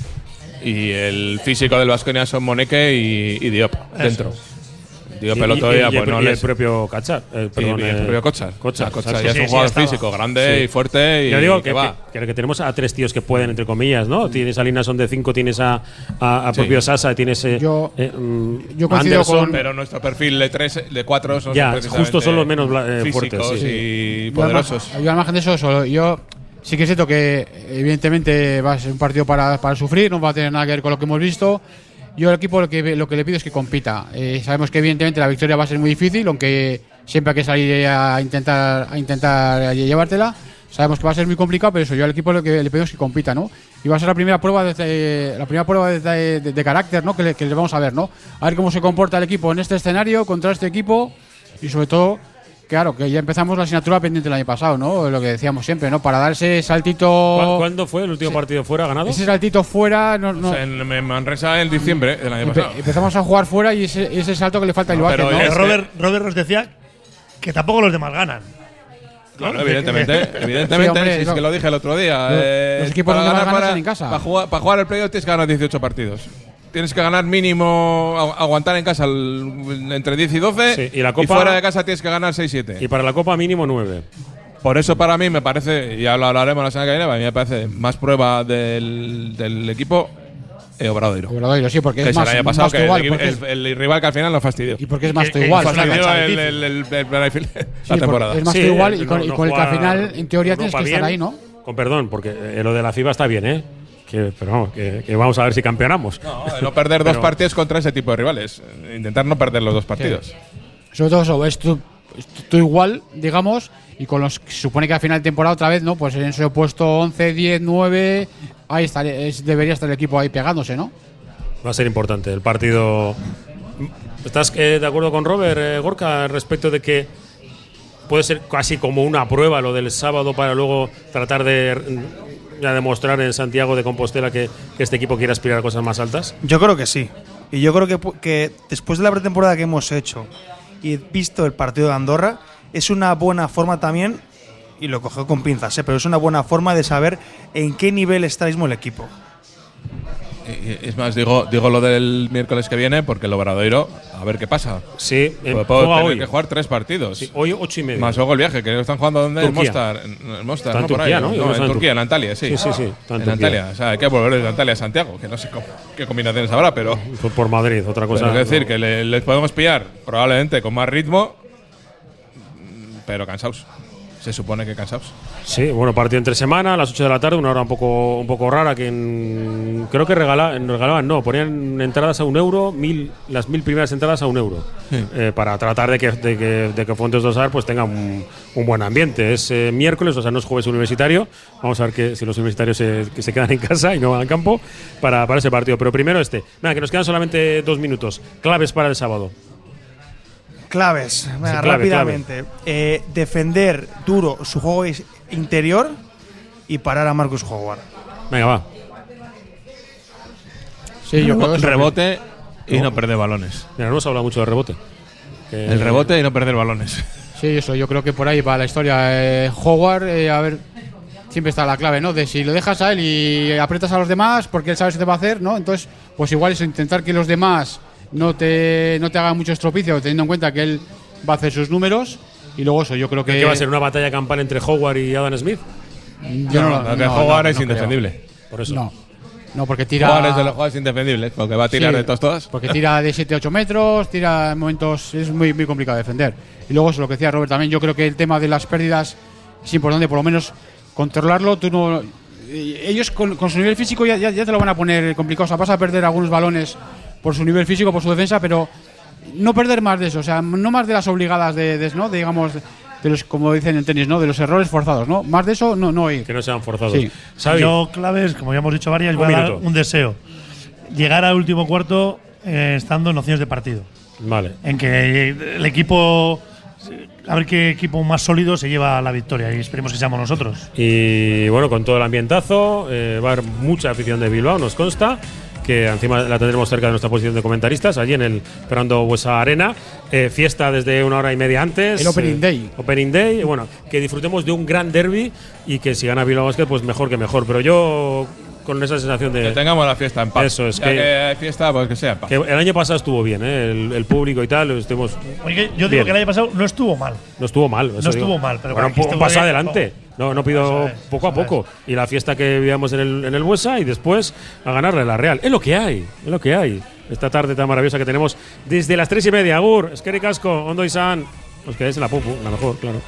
S4: Y el físico del Vasconia son Moneque y, y Diop dentro.
S1: Y
S4: el pues
S1: pro-
S4: no
S1: y el propio Cachar. eh,
S4: el
S1: eh,
S4: propio Cochar.
S1: Cochar,
S4: ya
S5: Sí,
S4: es un
S5: sí,
S4: jugador
S5: estaba.
S4: físico, grande
S1: Sí.
S4: y fuerte y
S1: Yo digo
S4: que,
S1: que,
S4: va.
S1: que- que tenemos a tres tíos que pueden, entre comillas, ¿no? Tienes a Lina son de 5, tienes a, a, a
S4: Sí.
S1: propio Sasa, tienes eh,
S3: Yo-
S1: eh, mm,
S3: yo coincido
S1: Anderson.
S3: con-
S4: Pero nuestro perfil de tres, de cuatro son
S1: Ya, justo son los menos eh, fuertes,
S4: y poderosos.
S3: Yo al margen de eso, solo- yo sí que es cierto que evidentemente va a ser un partido para, para sufrir, no va a tener nada que ver con lo que hemos visto. Yo al equipo lo que, lo que le pido es que compita. Eh, sabemos que evidentemente la victoria va a ser muy difícil, aunque siempre hay que salir a intentar, a intentar llevártela. Sabemos que va a ser muy complicado, pero eso, yo al equipo lo que le pido es que compita, ¿no? Y va a ser la primera prueba de, la primera prueba de, carácter, ¿no? Que le, que le vamos a ver, ¿no? A ver cómo se comporta el equipo en este escenario contra este equipo y sobre todo Claro, que ya empezamos la asignatura pendiente el año pasado, ¿no? Lo que decíamos siempre, ¿no? Para dar ese saltito.
S1: ¿Cu- ¿Cuándo fue el último partido fuera ganado?
S3: Ese saltito fuera. No, no-
S4: O sea, en en Manresa en diciembre del año
S3: empe-
S4: pasado.
S3: empezamos a jugar fuera y ese, ese salto que le falta a Ibaque,
S4: pero
S3: ¿no?
S5: Eh,
S4: que-
S5: Robert, Robert nos decía que tampoco los demás ganan
S4: Claro, evidentemente, (laughs)
S3: Sí,
S4: evidentemente,
S3: hombre,
S4: es
S3: no.
S4: que lo dije el otro día.
S3: Los-
S4: eh,
S3: los equipos
S4: para
S3: donde más
S4: ganar
S3: ganan
S4: para-
S3: en casa.
S4: Para jugar, para jugar el playoff tienes que ganar 18 partidos. Tienes que ganar mínimo, agu- aguantar en casa el- entre 10 y 12.
S1: Sí, y la Copa-
S4: fuera de casa tienes que ganar 6-7.
S1: Y para la Copa mínimo 9.
S4: Por eso para mí me parece, ya lo hablaremos la semana que viene, para mí me parece más prueba del, del equipo eh, Obradoiro.
S3: Obradoiro, sí, porque
S4: que
S3: es más,
S4: el año
S3: más
S4: pasado,
S3: tu
S4: que
S3: igual.
S4: el,
S3: porque
S4: el-
S3: es-
S4: el rival que al final nos fastidió.
S3: y porque es más
S5: que- que
S3: igual.
S4: fastidió el, el, la temporada.
S3: Es más tu igual y
S1: no-
S3: con, y
S1: no
S3: con el que al final, en teoría, tienes que estar
S1: bien.
S3: ahí, ¿no?
S1: Con perdón, porque eh, lo de la FIBA está bien, ¿eh? Que, pero vamos, que, que vamos a ver si campeonamos.
S4: No, de no perder dos partidos contra ese tipo de rivales. Intentar no perder los dos partidos.
S3: Sobre todo eso, es tu, es tu igual, digamos, y con los que se supone que al final de temporada otra vez, ¿no? Pues en ese puesto 11, 10, 9, ahí estaría, es- debería estar el equipo ahí pegándose, ¿no?
S1: Va a ser importante el partido. ¿Estás eh, de acuerdo con Robert, eh, Gorka, respecto de que puede ser casi como una prueba lo del sábado para luego tratar de mm, ya demostrar en Santiago de Compostela que, que este equipo quiere aspirar a cosas más altas?
S2: Yo creo que sí. Y yo creo que después de la pretemporada que hemos hecho y visto el partido de Andorra, es una buena forma también, y lo cogió con pinzas, ¿eh? pero es una buena forma de saber en qué nivel está mismo el equipo.
S4: Es más, digo, digo lo del miércoles que viene porque el Obradoiro, a ver qué pasa.
S1: Sí, eh,
S4: puedo tener
S1: hoy.
S4: que jugar tres partidos.
S1: Sí, hoy ocho y medio.
S4: Más luego el viaje, que están jugando donde? En. Mostar. En,
S1: Turquía,
S4: ahí,
S1: ¿no?
S4: En Turquía, en. Antalya, sí.
S1: Sí, sí, sí, en Turquía.
S4: Antalya. O sea, hay que volver de Antalya a Santiago, que no sé cómo- qué combinaciones habrá, pero. (laughs)
S1: Por, por Madrid, otra cosa.
S4: es decir, que le- les podemos pillar probablemente con más ritmo, pero cansados. Se supone que cansados.
S1: Sí, bueno, partido entre semana, a las 8 de la tarde, una hora un poco, un poco rara que en- creo que regala- regalaban, no, ponían entradas a un euro, mil, las mil primeras entradas a un euro, eh, para tratar de que, de que, de que Fuentes Dosar pues tenga un, un buen ambiente. Es eh, miércoles, o sea, no es jueves universitario, vamos a ver que, si los universitarios se, que se quedan en casa y no van al campo para, para ese partido. Pero primero este, nada, que nos quedan solamente dos minutos, claves para el sábado.
S2: Claves, venga,
S1: clave,
S2: rápidamente. Eh, defender duro su juego interior y parar a Marcus Howard.
S1: Venga, va.
S3: Sí, yo creo
S4: Rebote y no perder balones.
S1: Mira, no hemos hablado mucho de rebote. Que-
S4: El rebote y no perder balones.
S3: Sí, eso, yo creo que por ahí va la historia. Eh, Howard, eh, a ver, siempre está la clave, ¿no? De si lo dejas a él y aprietas a los demás, porque él sabe si te va a hacer, ¿no? Entonces, pues igual es intentar que los demás no te, no te hagan mucho estropicio, teniendo en cuenta que él va a hacer sus números. Y luego eso, yo creo que.
S1: ¿Qué va a ser una batalla campal entre Howard y Adam Smith?
S3: Yo no,
S4: No,
S3: no,
S4: Howard
S3: no,
S4: es
S3: no
S4: indefendible.
S1: Por eso.
S3: No. No, porque tira.
S4: Howard es de los jugadores indefendibles, porque va a tirar
S3: Sí,
S4: de todos todas.
S3: Porque tira de 7-8 metros, tira en momentos. Es muy, muy complicado defender. Y luego, eso, lo que decía Robert también, yo creo que el tema de las pérdidas es importante, por lo menos controlarlo. Tú no. eh, Ellos con, con su nivel físico ya, ya, ya te lo van a poner complicado. O sea, vas a perder algunos balones por su nivel físico, por su defensa, pero no perder más de eso. O sea, no más de las obligadas de, de, ¿no? de digamos, de los, como dicen en tenis, ¿no? De los errores forzados, ¿no? Más de eso, no, no ir.
S1: Que no sean forzados.
S3: Sí.
S5: Yo, claves, como ya hemos dicho varias,
S1: Un
S5: voy a dar
S1: minuto.
S5: un deseo. Llegar al último cuarto eh, estando en opciones de partido.
S1: Vale.
S5: En que el equipo. A ver qué equipo más sólido se lleva la victoria y esperemos que seamos nosotros.
S1: Y bueno, con todo el ambientazo, eh, va a haber mucha afición de Bilbao, nos consta. Que encima la tendremos cerca de nuestra posición de comentaristas, allí en el Fernando Buesa Arena. Eh, fiesta desde una hora y media antes.
S3: El Opening
S1: eh,
S3: Day.
S1: Opening Day. Bueno, que disfrutemos de un gran derby y que si gana Bilbao Basket, pues mejor que mejor. Pero yo con esa sensación de.
S4: Que tengamos la fiesta en paz.
S1: Eso es
S4: Ya
S1: que-
S4: hay fiesta, pues que sea en paz.
S1: que el año pasado estuvo bien, ¿eh? el, el público y tal. Estuvimos
S5: Oye, yo digo
S1: Bien.
S5: que el año pasado no estuvo mal.
S1: No estuvo mal. eso
S5: No
S1: digo.
S5: estuvo mal, pero
S1: bueno,
S5: que
S1: un
S5: estuvo
S1: paso adelante. No, no pido
S5: es,
S1: poco a poco. Y la fiesta que vivíamos en el, en el Buesa y después a ganarle la Real. Es lo que hay, es lo que hay. Esta tarde tan maravillosa que tenemos desde las tres y media. Agur, Esqueri Casco, Ondo y San. Os quedáis en la Pupu, la mejor, claro.